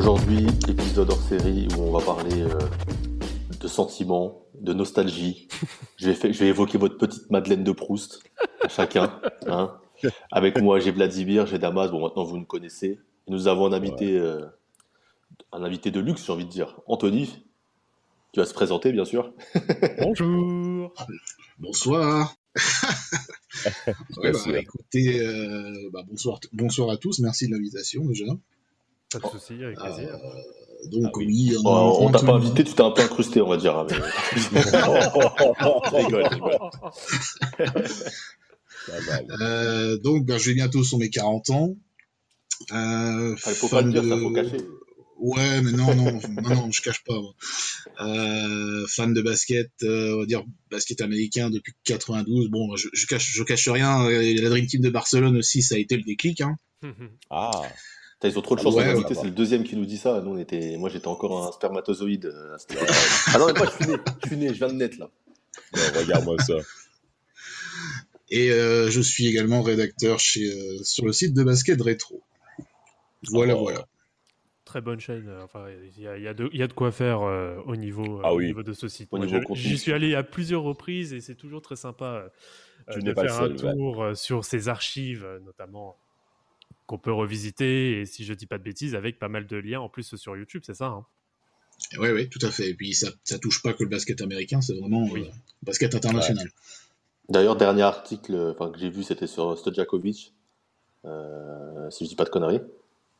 Aujourd'hui, épisode hors série où on va parler euh, de sentiments, de nostalgie. je, vais fait- je vais évoquer votre petite Madeleine de Proust, à chacun. hein. Avec moi, j'ai Vladimir, j'ai Damas. Bon, maintenant, vous nous connaissez. Nous avons un invité, euh, un invité de luxe, j'ai envie de dire. Anthony, qui va se présenter, bien sûr. Bonjour. Bonsoir. Ouais, bah, écoutez, euh, bah, bonsoir, bonsoir à tous. Merci de l'invitation déjà. Pas de souci, avec plaisir. Euh, donc Ah oui. oui, Bon, on t'a pas invité, tu t'es un peu incrusté, on va dire. hein, mais- rigole, rigole. Euh, donc bah, je vais bientôt sur mes 40 ans. Euh, Enfin, faut fan pas le dire, de- ça, faut cacher. Ouais, mais non, non, non, non, je cache pas. Euh, fan de basket, euh, on va dire basket américain depuis 92. Bon, je, je cache, je cache rien. La Dream Team de Barcelone aussi, ça a été le déclic. Hein. Ah, Putain, Ils ont trop de chance Ouais, de ouais, bah. c'est le deuxième qui nous dit ça. Nous, on était... Moi, j'étais encore un spermatozoïde. euh, ah non, mais pas, je suis né, je suis né, je viens de naître là. non, regarde-moi ça. Et euh, je suis également rédacteur chez, euh, sur le site de basket rétro. Voilà, Oh. voilà. Très bonne chaîne. Enfin, il y y a de, il y a de quoi faire euh, au, niveau, euh, Ah au niveau de ce site. J'y suis allé à plusieurs reprises et c'est toujours très sympa euh, de faire seul, un tour sur ces archives, notamment qu'on peut revisiter. Et si je dis pas de bêtises, avec pas mal de liens en plus sur YouTube, c'est ça hein? Oui, oui, tout à fait. Et puis ça, ça touche pas que le basket américain, c'est vraiment Oui. euh, basket international. D'ailleurs, dernier article euh, enfin, que j'ai vu, c'était sur Stojakovic, euh, si je dis pas de conneries.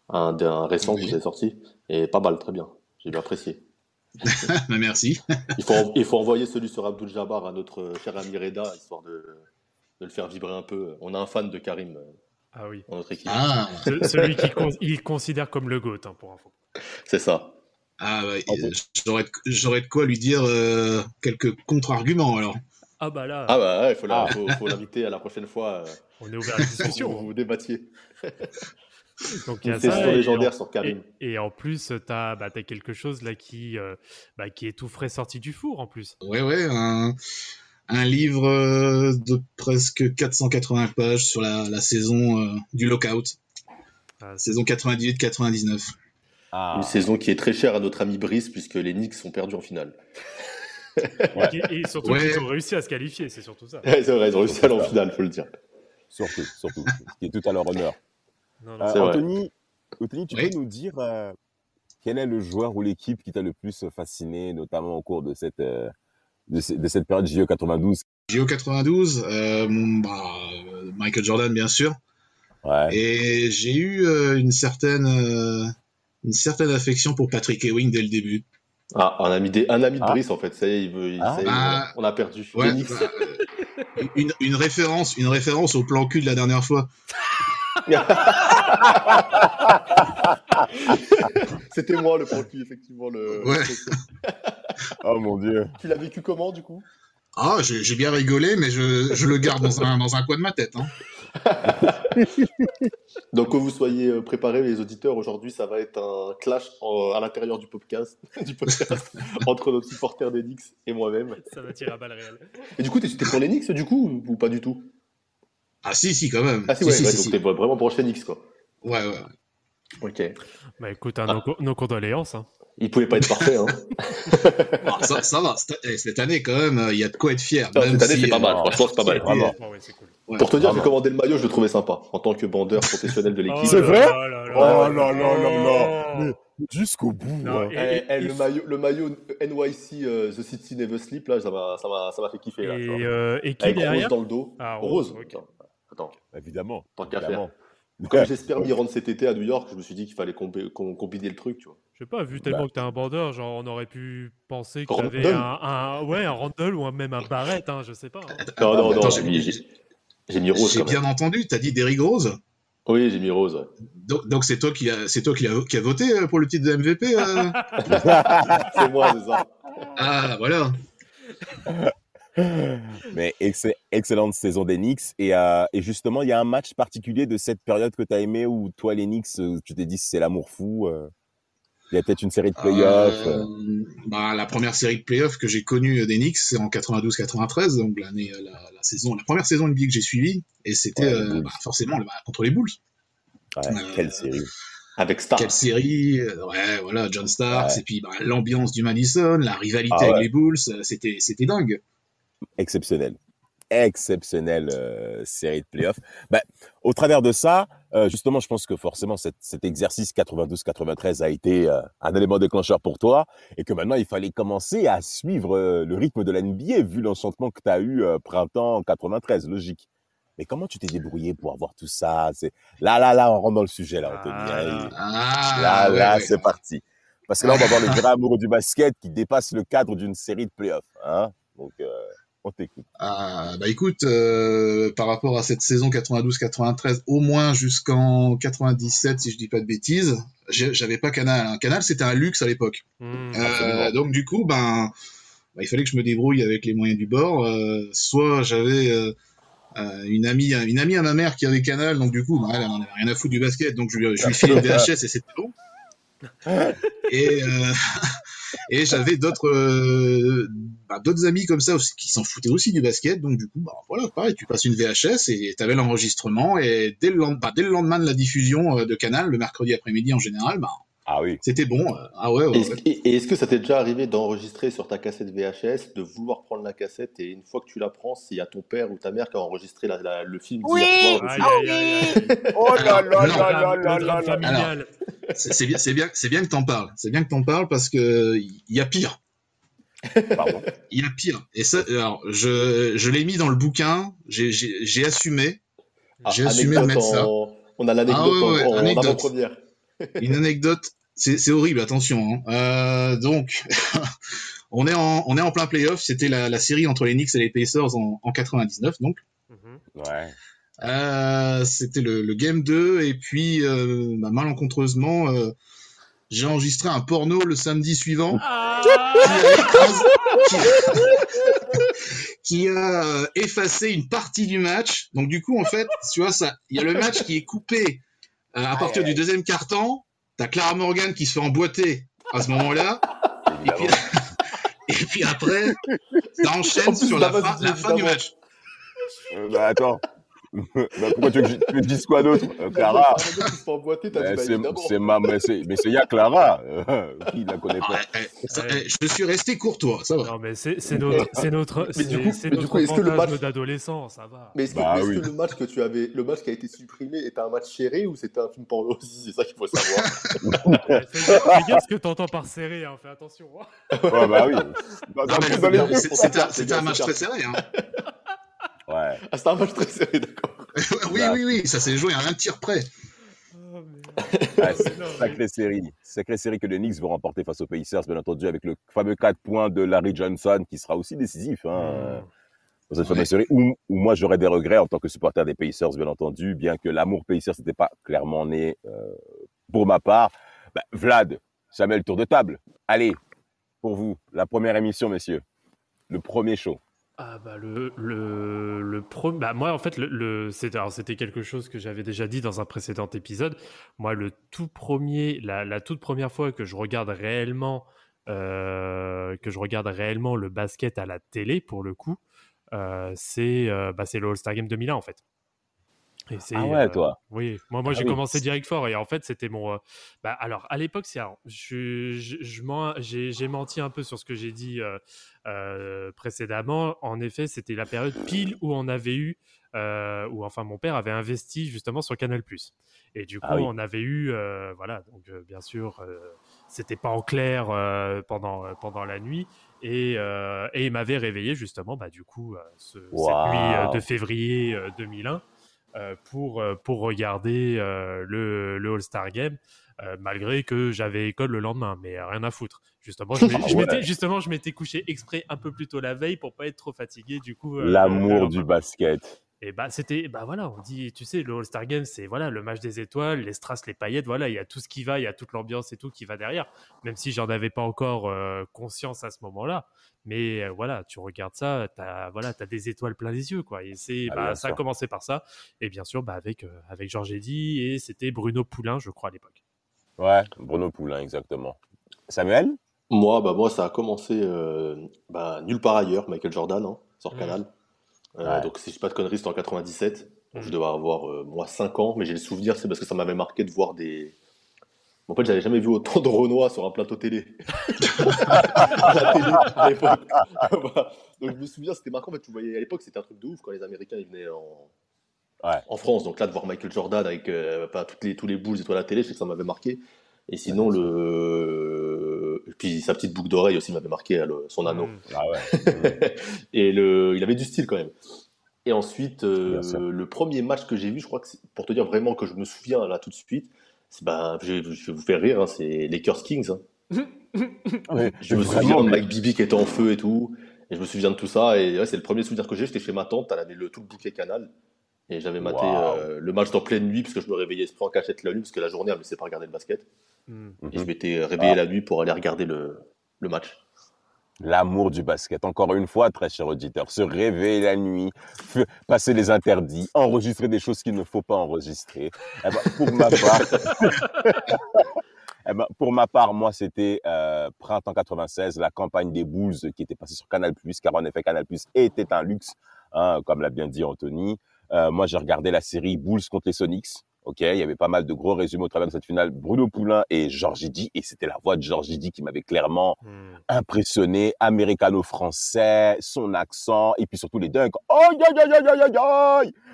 Un, un récent que Oui. vous avez sorti. Et pas mal, très bien. J'ai bien apprécié. Merci. Il faut, il faut envoyer celui sur Abdul Jabbar à notre cher ami Reda, histoire de, de le faire vibrer un peu. On a un fan de Karim euh, Ah oui. dans notre équipe. Ah, Ce- Celui qu'il con- il considère comme le GOAT, hein, pour info. C'est ça. ah ouais, Ah bon. j'aurais de- j'aurais de quoi lui dire euh, quelques contre-arguments alors. Ah bah là, Ah bah ouais, il faut la- Ah. faut- faut l'inviter à la prochaine fois. euh, on est ouvert à la pour que discussion. vous, vous débattiez. Donc il y a ça, et légendaire en- sur Karim. Et, et en plus, tu as, quelque chose là qui, euh, bah, qui est tout frais sorti du four en plus. Ouais, ouais, un, un livre euh, de presque 480 pages sur la, la saison euh, du lockout, Ah, saison 98-99. Ah, Une saison qui est très chère à notre ami Brice, puisque les Knicks sont perdus en finale. et, et surtout Ouais. qu'ils ont réussi à se qualifier, c'est surtout ça. Ouais, c'est vrai, ils ont réussi à aller en finale, faut le dire. surtout, surtout. Ce qui est tout à leur honneur. Non, non, Euh. Anthony, Anthony, tu Oui. peux nous dire euh, quel est le joueur ou l'équipe qui t'a le plus fasciné, notamment au cours de cette, euh, de, ce- de cette période JO 92 JO 92, euh, mon- bah, euh, Michael Jordan bien sûr. Ouais. Et j'ai eu euh, une certaine euh, une certaine affection pour Patrick Ewing dès le début. Ah, un ami, des- un ami de Ah. Brice, en fait. Ça y est, il veut, il- Ah. ça y est, Ah. on a perdu. Ouais, bah, une, une référence une référence au plan cul de la dernière fois. C'était moi le produit, effectivement. Le... Ouais. Oh mon dieu. Tu l'as vécu comment, du coup? Ah, j'ai bien rigolé, mais je, je le garde dans un, dans un coin de ma tête. Hein. Donc, que vous soyez euh, préparés, les auditeurs, aujourd'hui, ça va être un clash en- à l'intérieur du podcast, du podcast entre nos supporters des Knicks et moi-même. Ça va tirer à balles réelles. Et du coup, t'es pour les Knicks, du coup, ou pas du tout? Ah si, si, quand même. Ah, si, ouais, si, ouais, si, donc si. t'es vraiment branché Knicks, quoi. Ouais, ouais. Ok. Bah écoute, hein, Ah. nos, nos condoléances. hein. Il pouvait pas être parfait, hein. Bon, ça, ça va, cette, eh, cette année, quand même, il y a de quoi être fier. Non, même cette année, si, c'est pas euh, mal. Franchement, c'est pas mal. Ouais. Vraiment. Ouais, ouais, c'est cool. ouais. Pour te dire, j'ai commandé le maillot, je le trouvais sympa. En tant que bandeur professionnel de l'équipe. C'est là vrai Oh là là là là. là. Mais jusqu'au bout. Non, hein. et- Eh, eh, et- le, maillot, le maillot NYC euh, The City Never Sleep, là, ça m'a ça m'a- ça m'a fait kiffer. Là. Et, euh, et qui Avec derrière rose dans le dos. Ah, rose. rose, ok. Attends, Attends, Évidemment. tant qu'à faire. Comme j'espère m'y rendre cet été à New York, je me suis dit qu'il fallait combi- qu'on combiner le truc, tu vois. Je sais pas, vu tellement Bah. que t'es un bandeur, genre on aurait pu penser que t'avais un, un, ouais, un Randall ou un- même un Barrett, hein, je sais pas. hein. Non, non, non, j'ai- mis, rose J'ai bien entendu, t'as dit Derrick Rose? Oui, j'ai mis Rose. ouais. Donc donc c'est toi qui a c'est toi qui a, qui a voté euh, pour le titre de MVP. euh? C'est moi, c'est ça. ah voilà. Mais ex- excellente saison des Knicks. Et, euh, et justement, il y a un match particulier de cette période que tu as aimé où toi, les Knicks, euh, tu t'es dit c'est l'amour fou. euh. Il y a peut-être une série de playoffs. euh. Bah, la première série de playoffs que j'ai connue des Knicks, c'est en 92-93, donc l'année, la, la saison, la première saison NBA que j'ai suivie, et c'était Ouais, euh, bah, forcément bah, contre les Bulls. Ouais, euh, quelle série. Avec Star. Quelle série Ouais, voilà, John Starks, Ouais. et puis bah, l'ambiance du Madison, la rivalité Ah avec ouais. les Bulls, c'était, c'était dingue. Exceptionnel. Exceptionnelle euh, série de playoffs. Ben, au travers de ça, euh, justement, je pense que forcément cet, cet exercice 92-93 a été euh, un élément déclencheur pour toi et que maintenant il fallait commencer à suivre le rythme de la NBA vu l'enchantement que tu as eu printemps 93, logique. Mais comment tu t'es débrouillé pour avoir tout ça? C'est Là, là, là, on rentre dans le sujet, là, Anthony. Ah, et- Ah, Là, ouais, là, ouais. c'est parti. Parce que là, on va voir le vrai amoureux du basket qui dépasse le cadre d'une série de playoffs. Hein Donc, euh, on t'écoute. Ah, bah écoute, euh, par rapport à cette saison 92-93, au moins jusqu'en 97, si je dis pas de bêtises, j'avais pas Canal. hein. Canal, c'était un luxe à l'époque. Hmm. Euh, donc du coup, ben, bah, il fallait que je me débrouille avec les moyens du bord. Euh, soit j'avais euh, une amie, une amie à ma mère qui avait Canal, donc du coup, bah, elle en avait rien à foutre du basket, donc je lui, je lui filais une VHS et c'était bon. Et, euh, et j'avais d'autres euh, bah, d'autres amis comme ça qui s'en foutaient aussi du basket, donc du coup, bah, voilà, pareil, tu passes une VHS et t'avais l'enregistrement. Et dès le, lend- bah, dès le lendemain de la diffusion euh, de Canal, le mercredi après-midi en général, bah, Ah oui. c'était bon. euh, ah ouais, ouais, Est-ce- ouais. Et est-ce que ça t'est déjà arrivé d'enregistrer sur ta cassette VHS, de vouloir prendre la cassette et une fois que tu la prends, s'il y a ton père ou ta mère qui a enregistré la- la- le film Oui. d'hier soir Aïe, dessus aïe, aïe, aïe. Oh là là Alors, là là là Le là drame là. familial. C'est c'est bien, c'est bien, c'est bien que t'en parles. C'est bien que t'en parles parce que il y a pire. Pardon. Il y a pire. Et ça, alors, je, je l'ai mis dans le bouquin. J'ai, j'ai, j'ai assumé. Ah, J'ai assumé de mettre ça. On a l'anecdote Ah ouais, ouais, en, en anecdote. avant-première. Une anecdote. C'est, c'est horrible. Attention. hein. Euh, donc, on est en, on est en plein playoff. C'était la, la série entre les Knicks et les Pacers en, en 99. Donc, Mhm. Ouais. Euh, c'était le, le game 2 et puis euh, bah, malencontreusement euh, j'ai enregistré un porno le samedi suivant Ah qui a, qui- a, euh, effacé une partie du match. Donc du coup en fait, tu vois ça, il y a le match qui est coupé euh, à partir du deuxième quart-temps. T'as Clara Morgan qui se fait emboîter à ce moment-là. Et puis, Évidemment. et puis après, ça En enchaîne plus, sur la fin, du la fin du évidemment. match. Euh, bah, attends. bah, pourquoi tu veux que je dise quoi d'autre? Euh, Clara euh, dit, bah, c'est ma mais c'est mais c'est ya Clara euh, qui la connaît Ah, pas eh, eh, ça, Ouais. eh, je suis resté courtois, ça va. Non, mais c'est c'est notre, c'est notre, Mais du c'est- coup- c'est mais du notre coup, est-ce que le match- d'adolescent, ça va. Mais est-ce que, Bah est-ce oui. que le match que tu avais, le match qui a été supprimé était un match serré ou c'était un film porno? Aussi C'est ça qu'il faut savoir. Ouais, fais gaffe ce que t'entends par serré, hein, fais attention. hein. ouais bah oui C'était un- match très serré. Hein. Ouais Ah, c'était un match très serré, d'accord. oui, oui, oui, ça s'est joué à un tir près. Oh, c'est sacrée série. Sacrée série que les Knicks vont remporter face aux Pacers, bien entendu, avec le fameux 4 points de Larry Johnson qui sera aussi décisif hein, dans cette Ouais. fameuse série. Où, où moi, j'aurais des regrets en tant que supporter des Pacers, bien entendu, bien que l'amour Pacers n'était pas clairement né euh, pour ma part. Bah, Vlad, jamais le tour de table. Allez, pour vous, la première émission, messieurs. Le premier show. Ah bah le le le pro... bah moi en fait le, le... c'était alors c'était quelque chose que j'avais déjà dit dans un précédent épisode. Moi le tout premier la, la toute première fois que je regarde réellement euh, que je regarde réellement le basket à la télé pour le coup euh, c'est euh, bah, c'est le All-Star Game 2001 en fait. Et Ah ouais, euh, toi. Oui, moi, moi Ah j'ai oui. commencé direct fort et en fait c'était mon. Bah, alors à l'époque, c'est je, j'ai menti un peu sur ce que j'ai dit euh, précédemment. En effet, c'était la période pile où on avait eu, euh, où enfin mon père avait investi justement sur Canal+. Et du coup, Ah oui. on avait eu, euh, voilà, donc bien sûr, c'était pas en clair pendant pendant la nuit. Et, et il m'avait réveillé justement, bah, du coup, ce- cette nuit de février euh, 2001 euh, pour, pour regarder le, le All-Star Game, euh, malgré que j'avais école le lendemain, mais rien à foutre. Justement, je m'ai- Ah je ouais. m'étais justement, je m'étais couché exprès un peu plus tôt la veille pour pas être trop fatigué. Du coup, euh, L'amour du lendemain. basket. Et bah c'était, bah voilà, on dit, tu sais, le All-Star Game, c'est voilà le match des étoiles, les strass, les paillettes, voilà, il y a tout ce qui va, il y a toute l'ambiance et tout qui va derrière. Même si j'en avais pas encore euh, conscience à ce moment-là, mais euh, voilà, tu regardes ça, t'as voilà, as des étoiles plein les yeux, quoi. Et c'est, Ah, bah, ça a commencé par ça, et bien sûr, bah avec euh, avec Georges Eddy et c'était Bruno Poulain, je crois à l'époque. Ouais, Bruno Poulain, exactement. Samuel? Moi, bah, moi, ça a commencé euh, bah, nulle part ailleurs, Michael Jordan, hein, sur Mm. Canal. Euh, Ouais. Donc, si je dis pas de conneries, c'était en 97. Donc, Mm. je devais avoir, euh, moi, 5 ans, mais j'ai le souvenir, c'est parce que ça m'avait marqué de voir des. En fait, j'avais jamais vu autant de Renois sur un plateau télé. à la télé, à l'époque. Donc, je me souviens, c'était marquant. En fait, tu voyais, à l'époque, c'était un truc de ouf quand les Américains ils venaient en, Ouais. en France. Donc là, de voir Michael Jordan avec euh, pas toutes les, tous les boules et tout à la télé, je sais que ça m'avait marqué. Et sinon, le. Et puis sa petite boucle d'oreille aussi m'avait marqué, là, le- son anneau. Mm. Ah ouais. et le... il avait du style quand même. Et ensuite, euh, le premier match que j'ai vu, je crois que pour te dire vraiment que je me souviens là tout de suite, ben, je, je vais vous faire rire, hein, c'est Lakers Kings. hein. Ouais, Je me souviens de Mike Bibi qui était en feu et tout. Et je me souviens de tout ça. Et ouais, c'est le premier souvenir que j'ai. J'étais chez ma tante, elle avait le, tout le bouquet canal. Et j'avais maté euh, le match en pleine nuit parce que je me réveillais esprit en cachette la nuit parce que la journée elle me laissait pas regarder le basket. Mm. Et je Mhm. m'étais réveillé Ah. la nuit pour aller regarder le, le match. L'amour du basket. Encore une fois, très cher auditeur, se réveiller la nuit, passer les interdits, enregistrer des choses qu'il ne faut pas enregistrer. Eh ben, pour ma part, eh ben, pour ma part, moi, c'était euh, printemps 96, la campagne des Bulls qui était passée sur Canal+, car en effet, Canal+, était un luxe, hein, comme l'a bien dit Anthony. Euh, moi, j'ai regardé la série Bulls contre les Sonics. Ok, il y avait pas mal de gros résumés au travers de cette finale. Bruno Poulain et Georges Idi, et c'était la voix de Georges Idi qui m'avait clairement Mm. impressionné, américano-français, son accent, et puis surtout les dunks. Oh,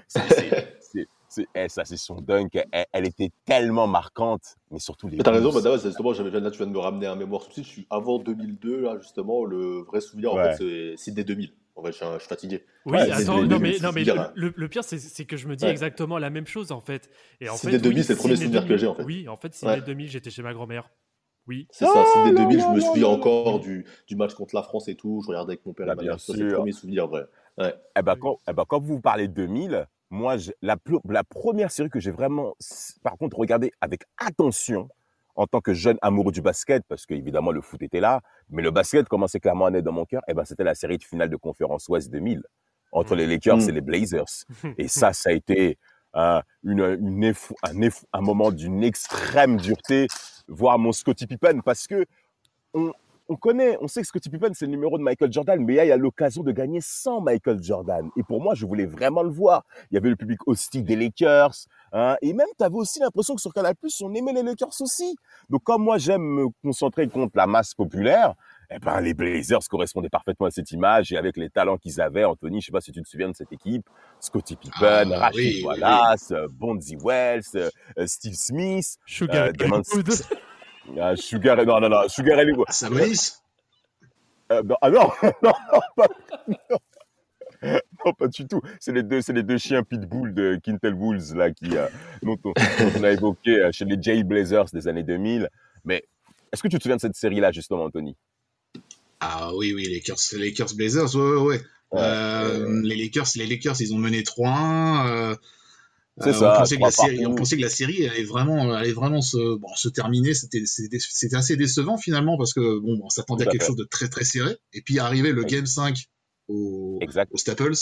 ça, c'est son dunk. Elle, elle était tellement marquante, mais surtout les T'as raison, bah, ouais, justement, j'avais, là tu viens de me ramener un mémoire suite. Je suis avant 2002, là justement, le vrai souvenir en Ouais. fait c'est Sydney 2000. En fait, je suis, je suis fatigué. Oui, Ouais, attends, Sydney non 2000, mais, c'est non, mais dire, le, hein. le- le pire, c'est c'est que je me dis Ouais. exactement la même chose en fait. Et en Sydney fait, 2000, oui, c'est le premier Sydney souvenir que 2000. j'ai, en fait. Oui, en fait, Sydney Ouais. 2000, j'étais chez ma grand-mère. Oui. C'est ça, Ah, Sydney non, 2000, je me souviens encore du, du match contre la France et tout. Je regardais avec mon père Bah, et ma bien mère. Ça, C'est le sûr. premier souvenir vrai. Eh ben, quand, eh ben, quand vous parlez de 2000, moi, je- la, plus- la première série que j'ai vraiment, par contre, regardé avec attention en tant que jeune amoureux du basket, parce que évidemment le foot était là, mais le basket commençait clairement à naître dans mon cœur, eh ben, c'était la série de finale de conférence Ouest 2000 entre les Lakers Mm. et les Blazers. Et ça, ça a été euh, une, un, un moment d'une extrême dureté, voir mon Scottie Pippen, parce que on, on connaît, on sait que Scottie Pippen, c'est le numéro de Michael Jordan, mais là, il y a l'occasion de gagner sans Michael Jordan. Et pour moi, je voulais vraiment le voir. Il y avait le public hostile des Lakers, hein, et même, tu avais aussi l'impression que sur Canal+, on aimait les Lakers aussi. Donc, comme moi, j'aime me concentrer contre la masse populaire, eh ben, les Blazers correspondaient parfaitement à cette image, et avec les talents qu'ils avaient, Anthony, je sais pas si tu te souviens de cette équipe, Scottie Pippen, Ah, Rachid oui, oui, Wallace, euh, Bonzi Wells, euh, Steve Smith, Sugar Euh, Euh, Sugar, non, non, non, Sugar Ellie, Sabonis euh, non, ah non, non, non, pas, non. Non, pas du tout. C'est les deux, c'est les deux chiens pitbull de Quintel Bulls là qui, euh, dont, on, dont on a évoqué euh, chez les Jail Blazers des années 2000. Mais est-ce que tu te souviens de cette série-là justement, Anthony? Ah oui, oui, les Lakers, les Lakers Blazers, ouais, ouais, ouais. Ouais, les Lakers, les Lakers, ils ont mené 3-1. Euh, C'est euh, ça, On pensait, que la série, on pensait que la série allait vraiment, allait vraiment se, bon, se terminer. C'était, assez décevant finalement parce que bon, on s'attendait à quelque fait. chose de très très serré. Et puis arrivait le. Game 5 au, Staples.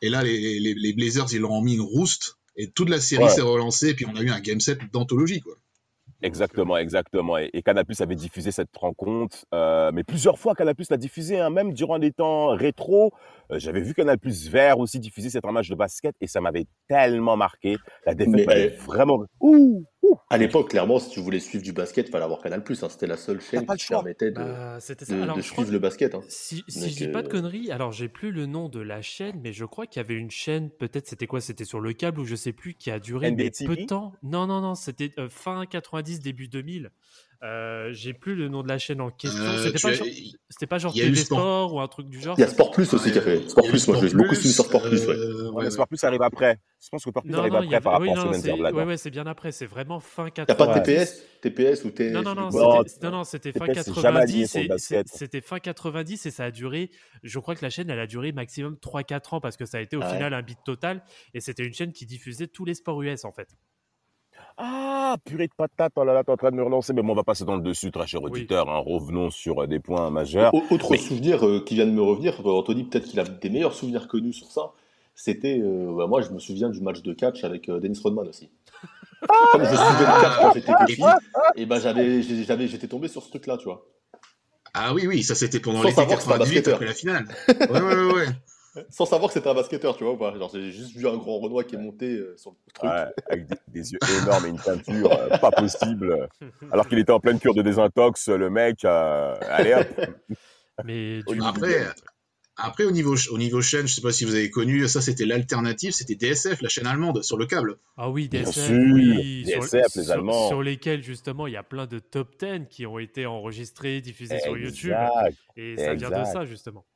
Et là, les, les, les Blazers, ils leur ont mis une rouste. Et toute la série Ouais. s'est relancée. Et puis on a eu un Game 7 d'anthologie, quoi. Exactement, exactement. Et, et Canal+ avait diffusé cette rencontre, euh, mais plusieurs fois Canal+ l'a diffusé, hein, même durant les temps rétro. Euh, J'avais vu Canal+ Vert aussi diffuser cet match de basket et ça m'avait tellement marqué. La défaite m'avait euh, vraiment. Ouh, ouh. À l'époque, clairement, si tu voulais suivre du basket, il fallait avoir Canal+. Hein. C'était la seule chaîne qui choix. permettait de, Bah, C'était ça. de, Alors, de je crois suivre le basket. Hein. Si, si je dis pas de euh, conneries, alors j'ai plus le nom de la chaîne, mais je crois qu'il y avait une chaîne, peut-être c'était quoi? C'était sur le câble ou je sais plus, qui a duré peu de temps. Non, non, non, c'était euh, fin 90, début 2000. Euh, j'ai plus le nom de la chaîne en question. Euh, c'était pas, as- genre, c'était pas genre TV Sport. Sport ou un truc du genre Il y a Sport Plus aussi qui a fait. Sport Plus, moi Sport beaucoup suivi sur Sport Plus. Ouais. euh, Ouais, ouais, mais Sport Plus arrive après. Je pense que Sport Plus Non, arrive non, après par oui, rapport non, à c'est Semaine ouais, Zerblad. ouais, c'est bien après. C'est vraiment fin T'as pas de 90. TPS TPS ou T Non, non, non, c'était- non, non, c'était fin TPS, c'est jamais aligné 90. sur le et basket. c'est- C'était fin 90 et ça a duré. Je crois que la chaîne, elle a duré maximum 3-4 ans parce que ça a été au Ah final un beat total. Et c'était une chaîne qui diffusait tous les sports US en fait. Ah, purée de patate, oh là là, t'es en train de me relancer. Mais bon, on va passer dans le dessus, très cher Oui. auditeur. hein. Revenons sur euh, des points majeurs. Au- Autre Mais- souvenir euh, qui vient de me revenir, euh, Anthony, peut-être qu'il a des meilleurs souvenirs que nous sur ça. C'était, euh, bah, moi, je me souviens du match de catch avec euh, Dennis Rodman aussi. Comme je suivais le catch quand j'étais petit, et ben j'avais, j'étais tombé sur ce truc-là, tu vois. Ah oui, oui, ça c'était pendant l'été savoir que c'était un 98 basketteur. après la finale. Ouais, ouais, ouais. Sans savoir que c'était un basketteur, tu vois. ou pas Genre, j'ai juste vu un grand Renoir qui est monté euh, sur le truc. Ouais, avec des, des yeux énormes et une peinture euh, pas possible. Alors qu'il était en pleine cure de désintox, le mec, euh, allez hop. Mais du Après, après au, niveau, au niveau chaîne, je sais pas si vous avez connu, ça c'était l'alternative, c'était DSF, la chaîne allemande, sur le câble. Ah oui, Bien DSF, sûr, oui, sur- DSF, les sur, Allemands. sur lesquels justement il y a plein de top 10 qui ont été enregistrés, diffusés sur YouTube. Exact, Et ça vient de ça justement.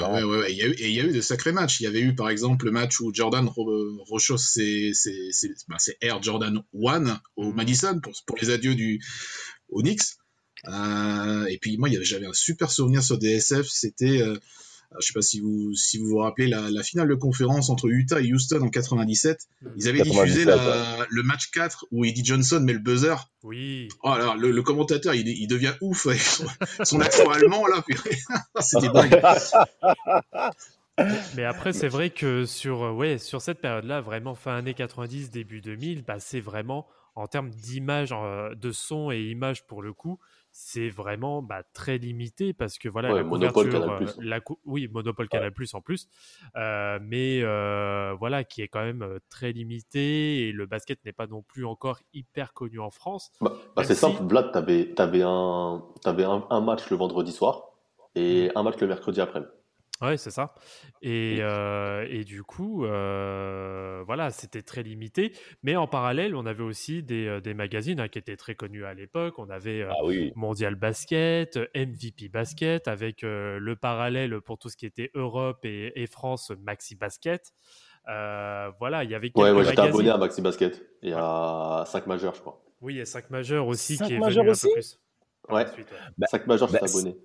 Ah ouais, ouais, ouais. Il y, a eu, et il y a eu de sacrés matchs. Il y avait eu par exemple le match où Jordan Ro- rechausse ses, ses, ses- ben, c'est Air Jordan 1 au Mhm. Madison pour, pour les adieux du, Knicks. Euh, et puis moi, j'avais un super souvenir sur DSF. C'était, euh, je sais pas si vous si vous vous rappelez la, la finale de conférence entre Utah et Houston en 97. Ils avaient 97, diffusé la- le match 4 où Eddie Johnson met le buzzer. Oui. Oh, alors le, le commentateur, il, il devient ouf avec son, son accent allemand là. C'était dingue. Mais après, c'est vrai que sur, euh, ouais, sur cette période-là, vraiment fin années 90, début 2000, bah, c'est vraiment, en termes d'image, euh, de son et image pour le coup, c'est vraiment bah, très limité parce que voilà, Ouais, la Monopole, Canal+. euh, la cou- oui, Monopole Canal Plus en plus, euh, mais euh, voilà, qui est quand même euh, très limité et le basket n'est pas non plus encore hyper connu en France. Bah, bah, c'est si- simple, Vlad, t'avais, t'avais, un, un, un match le vendredi soir et un match le mercredi après. Ouais, c'est ça. Et, euh, et du coup, euh, voilà, c'était très limité. Mais en parallèle, on avait aussi des, des magazines hein, qui étaient très connus à l'époque. On avait euh, Ah oui. Mondial Basket, MVP Basket, avec euh, le parallèle pour tout ce qui était Europe et, et France, Maxi Basket. Euh, voilà, il y avait quelques Ouais, ouais, j'étais abonné à Maxi Basket et à 5 majeurs, je crois. Oui, et 5 majeurs aussi Cinq qui est venu un peu plus. Ouais. suite, ouais. Bah, 5 majeurs, bah, j'étais abonné.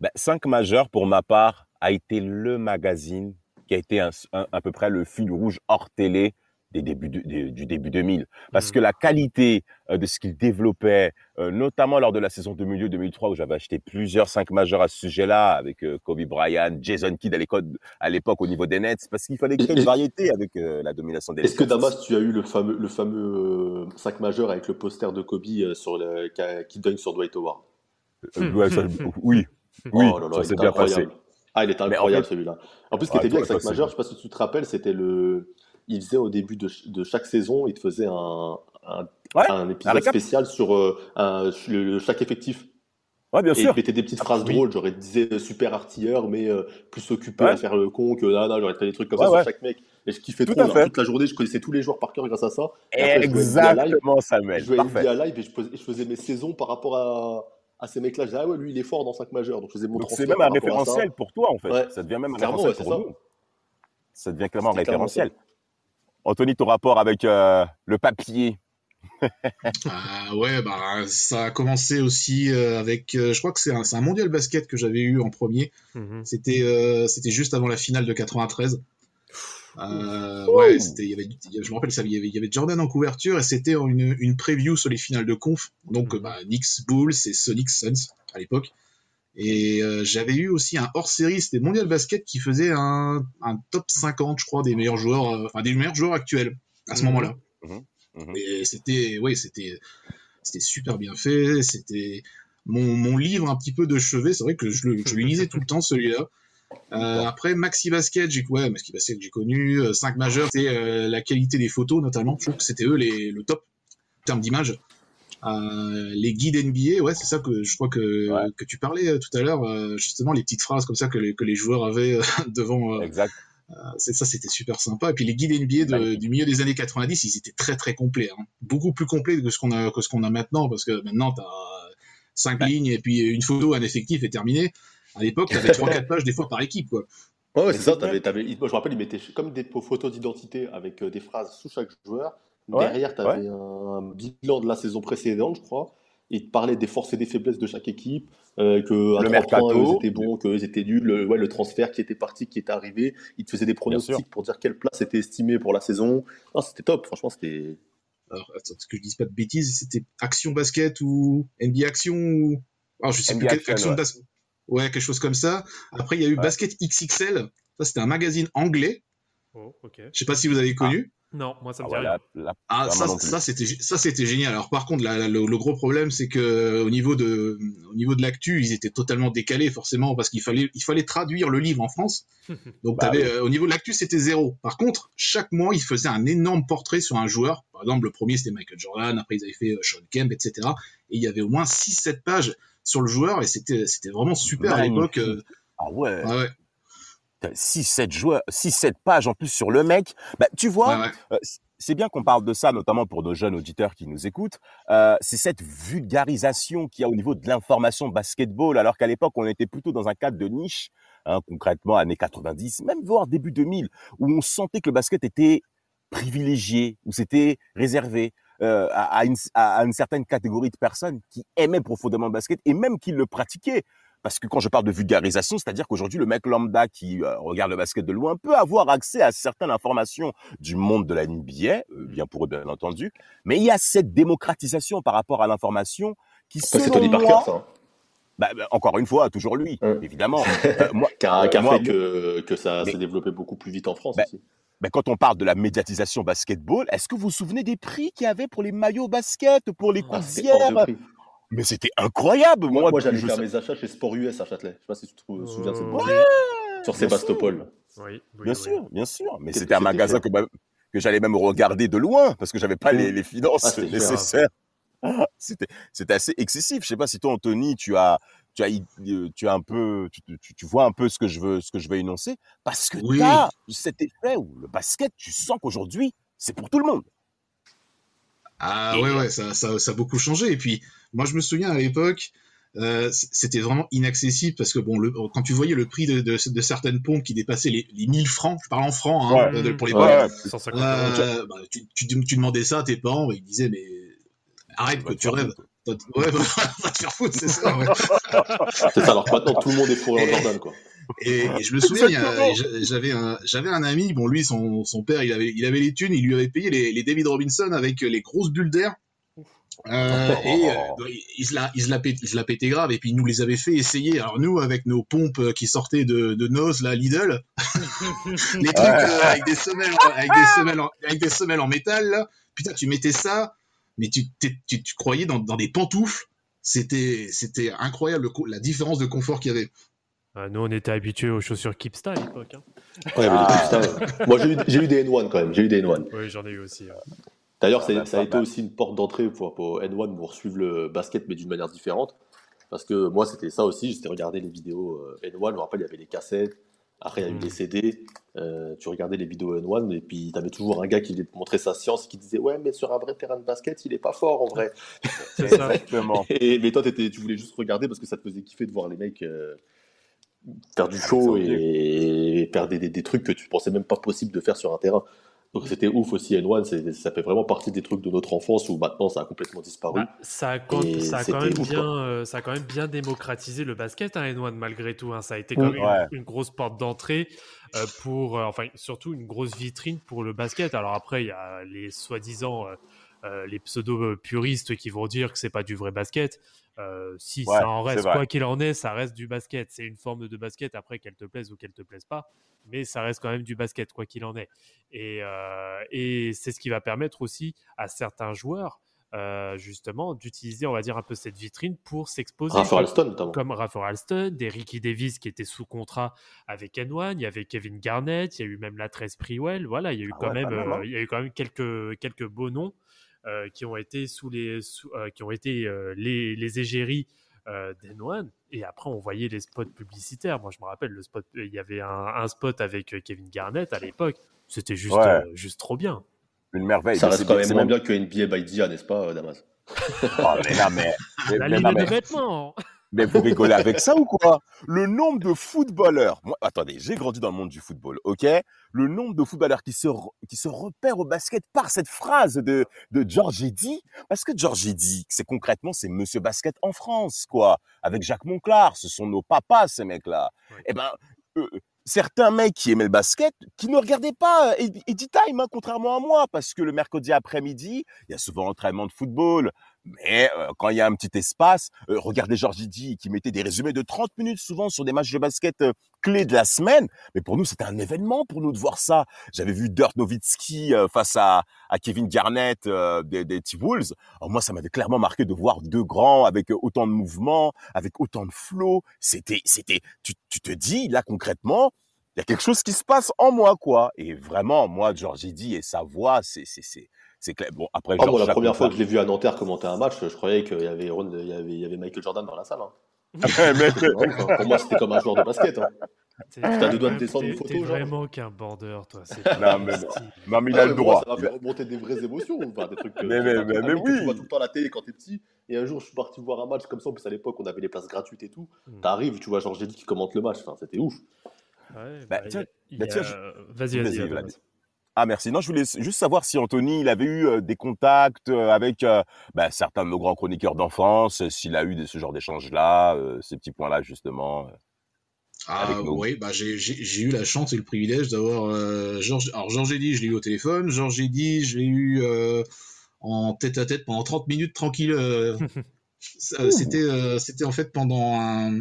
Ben, 5 majeurs, pour ma part, a été le magazine qui a été un- un- à peu près le fil rouge hors télé des débuts de- des- du début 2000. Parce Mhm. que la qualité euh, de ce qu'il développait, euh, notamment lors de la saison 2002-2003 où j'avais acheté plusieurs 5 majeurs à ce sujet-là, avec euh, Kobe Bryant, Jason Kidd à l'époque, au niveau des Nets, parce qu'il fallait créer une variété avec euh, la domination des Est-ce que. Damas, tu as eu le fameux, le fameux 5 majeur avec le poster de Kobe euh, sur le, qui, donne sur Dwight Howard? Euh, oui, oui, Oh là là, ça s'est bien passé. Ah, il était en incroyable fait- celui-là. En plus, ce qui Ah, était bien avec toi, 5 toi, majeurs, c'est- je sais pas si tu te rappelles, c'était le. Il faisait au début de, ch- de chaque saison, il te faisait un, un, Ouais, un épisode spécial sur euh, un- le- chaque effectif. Ouais, bien Et il sûr. mettait des petites phrases oui. drôles, genre il disait euh, super artilleur, mais euh, plus occupé Ouais. à faire le con que là, là, j'aurais fait des trucs comme Ouais, ça sur chaque mec. Et je kiffais Tout trop. à genre, fait. toute la journée, je connaissais tous les joueurs par cœur grâce à ça. Et après, je jouais NBA live. Exactement, Je Samuel. jouais. NBA live et je faisais mes saisons par rapport à, à ces mecs-là. Je disais, ah ouais, lui, il est fort dans 5 majeurs. Donc je faisais mon Donc c'est même un référentiel pour toi, en fait. Ouais. Ça devient même un Clairement, référentiel ouais, pour ça. nous. Ça devient clairement un clairement référentiel. Anthony, ton rapport avec euh, le papier? Ah ouais, bah ça a commencé aussi euh, avec, euh, je crois que c'est un, c'est un mondial basket que j'avais eu en premier. Mhm. C'était euh, c'était juste avant la finale de 93. Euh, ouais, c'était, il y avait, je me rappelle ça, il y avait, il y avait Jordan en couverture et c'était une, une preview sur les finales de conf. Donc euh, bah, Knicks Bulls et Sonic Suns à l'époque. Et euh, j'avais eu aussi un hors-série, c'était Mondial Basket qui faisait un, un top 50, je crois, des meilleurs joueurs, euh, enfin des meilleurs joueurs actuels à ce Mhm. moment-là. Mhm. Et c'était, oui, c'était, c'était super bien fait. C'était mon, mon livre un petit peu de chevet. C'est vrai que je le, je le lisais tout le temps celui-là. Euh, après Maxi Basket, j'ai ouais, Maxi Basket, j'ai connu 5 majeurs. C'est euh, la qualité des photos notamment. Je trouve que c'était eux les, le top en termes d'image. Euh, les guides NBA, ouais, c'est ça que je crois que, Ouais. que tu parlais euh, tout à l'heure, euh, justement les petites phrases comme ça que les, que les joueurs avaient euh, devant, euh, Exact. c'est ça, c'était super sympa. Et puis les guides NBA de- du milieu des années 90, ils étaient très très complets, hein. beaucoup plus complets que ce qu'on a que ce qu'on a maintenant, parce que maintenant t'as cinq Ouais. lignes et puis une photo, un effectif est terminé. À l'époque, t'avais trois quatre pages des fois par équipe, quoi. Ouais, ouais, Mais c'est ça. il- moi, je me rappelle, il mettait comme des photos d'identité avec euh, des phrases sous chaque joueur. Ouais, Derrière, tu avais un bilan de la saison précédente, je crois. Il te parlait des forces et des faiblesses de chaque équipe, euh, que à Le 3 mercato. points, eux étaient bons, qu'eux étaient nuls, le, ouais, le transfert qui était parti, qui était arrivé. Il te faisait des pronostics pour dire quelle place était estimée pour la saison. C'était top, franchement, c'était. Alors, attends, que je dise pas de bêtises, c'était Action Basket ou NBA Action ou. Alors, je sais NBA plus quelle Action, Action ouais. Ouais, quelque chose comme ça. Après, il y a eu Ouais. Basket XXL. Ça, c'était un magazine anglais. Oh, ok. Je sais pas si vous avez connu. Non, moi ça me Ah, Ah, ça, c'était ça c'était génial. Alors par contre, la- la- le, le gros problème, c'est que au niveau de au niveau de l'actu, ils étaient totalement décalés forcément parce qu'il fallait il fallait traduire le livre en France. Donc Bah t'avais, oui. euh, au niveau de l'actu, c'était zéro. Par contre, chaque mois, ils faisaient un énorme portrait sur un joueur. Par exemple, le premier c'était Michael Jordan. Après, ils avaient fait euh, Sean Kemp, etc. Et il y avait au moins 6-7 pages sur le joueur et c'était c'était vraiment super à l'époque. euh, Ah ouais, ouais, ouais, 6-7 joueurs, 6-7 pages en plus sur le mec. Bah, tu vois, ouais, ouais. Euh, c'est bien qu'on parle de ça, notamment pour nos jeunes auditeurs qui nous écoutent. Euh, c'est cette vulgarisation qu'il y a au niveau de l'information basketball, alors qu'à l'époque, on était plutôt dans un cadre de niche, hein, concrètement années 90, même voire début 2000, où on sentait que le basket était privilégié, où c'était réservé euh, à, à une, à une certaine catégorie de personnes qui aimaient profondément le basket et même qui le pratiquaient. Parce que quand je parle de vulgarisation, c'est-à-dire qu'aujourd'hui, le mec lambda qui euh, regarde le basket de loin peut avoir accès à certaines informations du monde de la NBA, euh, bien pour eux, bien entendu. Mais il y a cette démocratisation par rapport à l'information qui, Ça, c'est selon Tony moi, Parker, ça. hein, bah, bah, encore une fois, toujours lui, évidemment. Euh, moi, qui a, Euh, moi, fait que, que ça s'est développé beaucoup plus vite en France Bah, aussi. Ben, quand on parle de la médiatisation basketball, est-ce que vous vous souvenez des prix qu'il y avait pour les maillots basket, pour les Ah, prix. Mais c'était incroyable. Moi, Moi, moi, j'allais faire sais- mes achats chez Sport US à Châtelet. Je sais pas si tu te souviens de cette oui. Sur Sébastopol. Oui, oui, Bien oui. sûr, bien sûr. Mais C'était- un magasin que, que j'allais même regarder de loin parce que j'avais pas les, les finances Ah, cher. nécessaires. C'était, c'était assez excessif. Je sais pas si toi, Anthony, tu as, tu as, euh, tu as un peu, tu, vois un peu ce que je veux, ce que je veux énoncer parce que Oui. tu as cet effet où le basket, tu sens qu'aujourd'hui, c'est pour tout le monde. Ah Et- ouais, ouais, ça, ça, ça a beaucoup changé. Et puis, moi, je me souviens à l'époque, euh, c'était vraiment inaccessible parce que, bon, le, quand tu voyais le prix de, de, de certaines pompes qui dépassaient les, les 1000 francs, je parle en francs, hein, Ouais. euh, pour les Ouais, pompes, ouais. 150 euros. euh, bah, tu, tu, tu demandais ça à tes parents, et ils disaient, mais arrête, que tu rêves. Ouais, va te faire foutre, c'est ça. ouais. C'est ça, alors maintenant tout le monde est fourré en Jordan, quoi. Et, et je me souviens, j'avais un, j'avais un ami, bon lui, son, son père, il avait, il avait les thunes, il lui avait payé les, les David Robinson avec les grosses bulles d'air. Euh, et euh, il, se la, il, se la pét- il se la pétait grave, et puis il nous les avait fait essayer. Alors nous, avec nos pompes euh, qui sortaient de, de Noz, là, Lidl, les trucs euh, avec des semelles, avec des semelles, en, avec des semelles en métal, là, putain, tu mettais ça, mais tu, tu, tu croyais dans, dans des pantoufles. C'était, c'était incroyable la différence de confort qu'il y avait. Ah, nous, on était habitués aux chaussures Kipsta à l'époque. hein. Ouais, mais les Ah. Moi, j'ai eu, j'ai eu des N1 quand même. J'ai eu des N1. Oui, j'en ai eu aussi. ouais. D'ailleurs, Ah, c'est- ça a été aussi une porte d'entrée pour, pour N1 pour suivre le basket, mais d'une manière différente. Parce que moi, c'était ça aussi. J'étais regarder les vidéos euh, N1. Je me rappelle, il y avait les cassettes. Après, il y a eu Mm. les CD. Euh, tu regardais les vidéos N1 et puis tu avais toujours un gars qui venait te montrer sa science et qui disait Ouais, mais sur un vrai terrain de basket, il est pas fort en vrai. C'est ça. Exactement. Et, mais toi, t'étais- tu voulais juste regarder parce que ça te faisait kiffer de voir les mecs euh, faire du show Absolument. et faire des, des- des trucs que tu pensais même pas possible de faire sur un terrain. Donc c'était ouf aussi, N1, c'est- ça fait vraiment partie des trucs de notre enfance où maintenant ça a complètement disparu. Bah, ça, a quand, Et ça, a quand c'était même ouf, bien, quoi. euh, ça a quand même bien démocratisé le basket, hein, N1, malgré tout. hein. Ça a été quand Mm. même Ouais. une, une grosse porte d'entrée euh, pour, euh, enfin, surtout une grosse vitrine pour le basket. Alors après, il y a les soi-disant, euh, euh, les pseudo-puristes qui vont dire que c'est pas du vrai basket. Euh, si Ouais, ça en reste, quoi qu'il en est, ça reste du basket. C'est une forme de basket, après qu'elle te plaise ou qu'elle te plaise pas, mais ça reste quand même du basket, quoi qu'il en est. Et, euh, et c'est ce qui va permettre aussi à certains joueurs, euh, justement, d'utiliser, on va dire, un peu cette vitrine pour s'exposer. Rafa Alston notamment. Comme Rafa Alston, des Ricky Davis qui étaient sous contrat avec N1, il y avait Kevin Garnett, il y a eu même la 13 Priwell, voilà, il y a eu Ah quand ouais, même, hein. il y a eu quand même quelques, quelques beaux noms qui ont été sous les, sous- euh, qui ont été euh, les, les égéries euh, d'N1. Et après, on voyait les spots publicitaires. Moi, je me rappelle, le spot, il y avait un, un spot avec euh, Kevin Garnett à l'époque. C'était juste, Ouais. euh, juste trop bien. Une merveille. Ça reste quand même moins bien que NBA by Dia, n'est-ce pas, Damas? Oh, mais là, mais, mais- La mais ligne non, de vêtements. Mais vous rigolez avec ça ou quoi? Le nombre de footballeurs. Moi, attendez, j'ai grandi dans le monde du football, ok? Le nombre de footballeurs qui se, qui se repèrent au basket par cette phrase de, de George Eddy. Parce que George Eddy, c'est concrètement, c'est Monsieur Basket en France, quoi. Avec Jacques Monclar, ce sont nos papas, ces mecs-là. Eh ben, euh, certains mecs qui aimaient le basket, qui ne regardaient pas Eddie Time, hein, contrairement à moi, parce que le mercredi après-midi, il y a souvent entraînement de football. Mais euh, quand il y a un petit espace, euh, regardez Georges Didi qui mettait des résumés de 30 minutes souvent sur des matchs de basket euh, clés de la semaine. Mais pour nous, c'était un événement pour nous de voir ça. J'avais vu Dirk Nowitzki face à, à Kevin Garnett des, des T-Wolves. moi, ça m'avait clairement marqué de voir deux grands avec autant de mouvements, avec autant de flow. C'était, c'était, tu, tu te dis là concrètement, il y a quelque chose qui se passe en moi, quoi. Et vraiment, moi, Georges Didi et sa voix, c'est, c'est, c'est, c'est clair. Bon, après, oh, la première fois que je l'ai vu à Nanterre commenter un match, je croyais qu'il y avait, il y avait, il y avait Michael Jordan dans la salle. Hein. pour moi, c'était comme un joueur de basket. Hein. T'as deux doigts de descendre une photo. T'es vraiment qu'un border, toi. Non, mais, non, mais il a le droit. Ça va faire remonter des vraies émotions. Enfin, des trucs mais, mais, mais, mais oui. Tu vois tout le temps à la télé quand t'es petit. Et un jour, je suis parti voir un match comme ça. En plus, à l'époque, on avait les places gratuites et tout. Hmm. T'arrives, tu vois Georges qui commente le match. Enfin, c'était ouf. Ouais, bah, bah, tiens, bah, vas-y, vas-y. Ah merci. Non, je voulais juste savoir si Anthony, il avait eu des contacts avec bah, certains de nos grands chroniqueurs d'enfance, s'il a eu ce genre d'échanges-là, ces petits points-là justement. Ah oui, bah j'ai eu la chance et le privilège d'avoir Georges. Alors Georges Eddy, je l'ai eu au téléphone. Georges Eddy, je l'ai eu en tête à tête pendant 30 minutes tranquille. c'était c'était en fait pendant un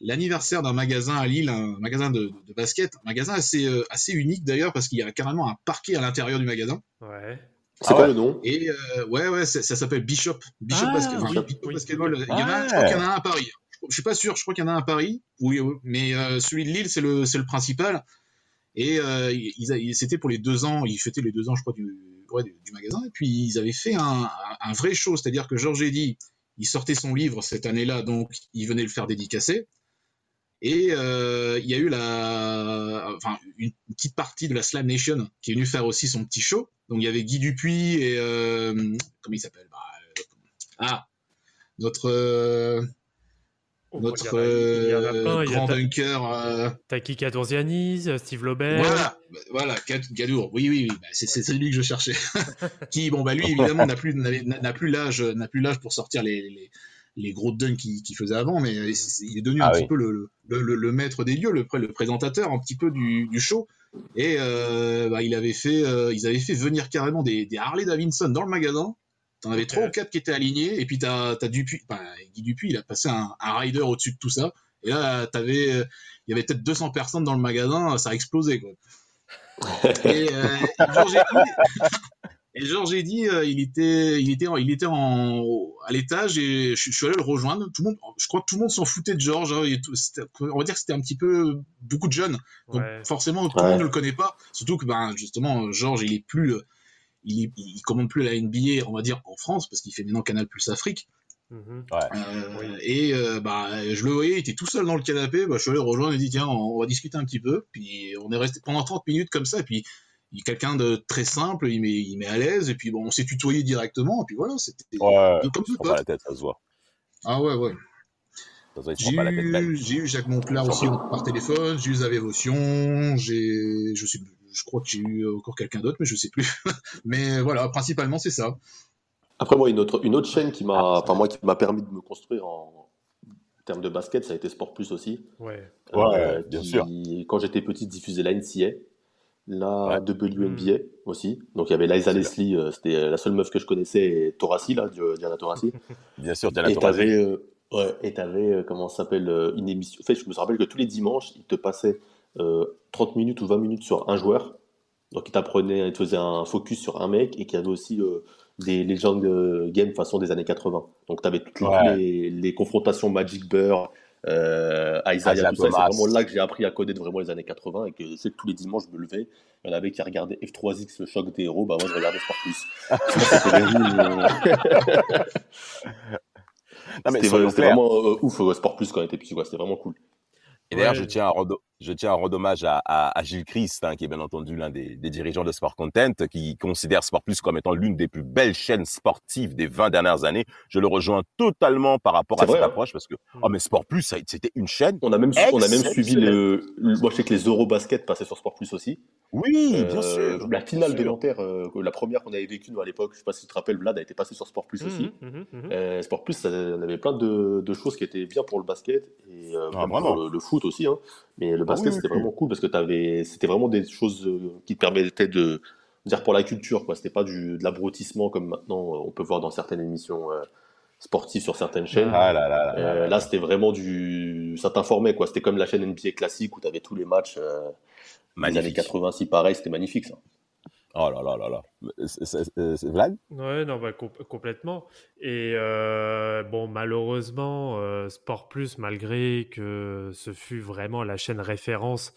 l'anniversaire d'un magasin à Lille, un magasin de, basket, un magasin assez, euh, assez unique d'ailleurs parce qu'il y a carrément un parquet à l'intérieur du magasin. Ouais. C'est quoi le nom? Et euh, ouais, ouais, ça, s'appelle Bishop. Bishop, ah, Basketball. Il y en a je crois qu'il y en a un à Paris. Je, suis pas sûr, je crois qu'il y en a un à Paris. Oui, mais euh, celui de Lille, c'est le, le principal. Et c'était pour les deux ans, ils fêtaient les deux ans, je crois, du, du, magasin. Et puis ils avaient fait un, un vrai show, c'est-à-dire que Georges Eddy, il sortait son livre cette année-là, donc il venait le faire dédicacer. Et euh, il y a eu la, enfin, une petite partie de la Slam Nation qui est venue faire aussi son petit show. Donc il y avait Guy Dupuis et euh, comment il s'appelle? Bah, euh, Ah, notre euh, oh, notre euh, grand dunker. T'as qui Tourziani, Steve Lobert. Voilà, voilà, Gadour. Oui, oui, oui. Bah, c'est celui que je cherchais. qui, bon, bah lui évidemment n'a plus n'a plus l'âge n'a plus l'âge pour sortir les, les les gros dunks qu'il faisait avant, mais il est devenu ah un petit peu le, le, le, maître des lieux, le, le présentateur un petit peu du, du show. Et euh, bah, il avait fait, euh, ils avaient fait venir carrément des, des, Harley Davidson dans le magasin. T'en avais trois ou quatre qui étaient alignés, et puis t'as as Dupuis, Guy Dupuis, il a passé un, un rider au-dessus de tout ça. Et là, t'avais, il y avait peut-être 200 personnes dans le magasin, ça a explosé quoi. et euh, et Georges Eddy, euh, il était, il était, il était en, à l'étage et je, suis allé le rejoindre. Tout le monde, je crois que tout le monde s'en foutait de Georges. Hein, on va dire que c'était un petit peu beaucoup de jeunes, donc forcément tout le monde ne le connaît pas. Surtout que, ben, justement, Georges, il est plus, il, il, commande plus la NBA, on va dire en France, parce qu'il fait maintenant Canal Plus Afrique. Mm-hmm. Euh, et euh, bah, je le voyais, il était tout seul dans le canapé. Bah, je suis allé le rejoindre et dit tiens, on, va discuter un petit peu. Puis on est resté pendant 30 minutes comme ça. Puis il est quelqu'un de très simple, il met, il met à l'aise, et puis bon, on s'est tutoyé directement, et puis voilà, c'était ouais, comme tout pas la tête, ça se voit. Ah ouais, ouais. J'ai eu, eu, Jacques Monclar aussi par téléphone, j'ai eu Zavévotion, j'ai, je sais, je crois que j'ai eu encore quelqu'un d'autre, mais je sais plus. mais voilà, principalement c'est ça. Après moi, une autre, une autre chaîne qui m'a, enfin moi, qui m'a permis de me construire en termes de basket, ça a été Sport Plus aussi. Ouais. Euh, bien sûr. Quand j'étais petit, diffusait la NCA la WNBA aussi. Donc il y avait Liza Leslie, euh, c'était euh, la seule meuf que je connaissais, et Torassi, là, Diana Torassi. Bien sûr, Diana et Torassi. Euh, ouais, et t'avais, comment ça s'appelle, une émission. En fait, je me rappelle que tous les dimanches, il te passait 30 minutes ou 20 minutes sur un joueur. Donc il t'apprenait, il te faisait un focus sur un mec et qui avait aussi des légendes de game façon des années 80. Donc tu avais toutes les, les, confrontations Magic Burr, euh, Isaiah, tout ça. C'est vraiment là que j'ai appris à connaître vraiment les années 80 et que je sais que tous les dimanches je me levais. Il y en avait qui regardaient F3X, le choc des héros. Bah moi je regardais Sport Plus. C'était vraiment euh, ouf Sport Plus quand on était petit. C'était vraiment cool. Et d'ailleurs, je tiens à rendre je tiens à rendre hommage à, à, à Gilles Christ, hein, qui est bien entendu l'un des, des, dirigeants de Sport Content, qui considère Sport Plus comme étant l'une des plus belles chaînes sportives des 20 dernières années. Je le rejoins totalement par rapport à vrai, cette hein. approche, parce que oh, mais Sport Plus, c'était une chaîne. On a même, on a même suivi le, le- Moi, je sais que les Eurobasket passaient sur Sport Plus aussi. Oui, bien Euh, sûr. La finale de. Nanterre, euh, la première qu'on avait vécue nous à l'époque, je sais pas si tu te rappelles, Vlad a été passé sur Sport Plus aussi. Mhm, mhm, mhm. Euh, Sport Plus, ça, on avait plein de, de choses qui étaient bien pour le basket et euh, Ah, vraiment. pour le, le foot aussi. Hein. Mais le Ah basket, oui, c'était oui. vraiment cool parce que t'avais, c'était vraiment des choses qui te permettaient de dire pour la culture. quoi. C'était pas du, de l'abrutissement comme maintenant on peut voir dans certaines émissions euh, sportives sur certaines chaînes. Ah là là là là Euh, là. là, c'était vraiment du. Ça t'informait, quoi. C'était comme la chaîne NBA classique où tu avais tous les matchs euh, années Magnifique. 80, si pareil, c'était magnifique, ça. Oh là là là là. C'est- Vlad? Ouais, non, bah, com- complètement. Et euh, bon, malheureusement, euh, Sport Plus, malgré que ce fut vraiment la chaîne référence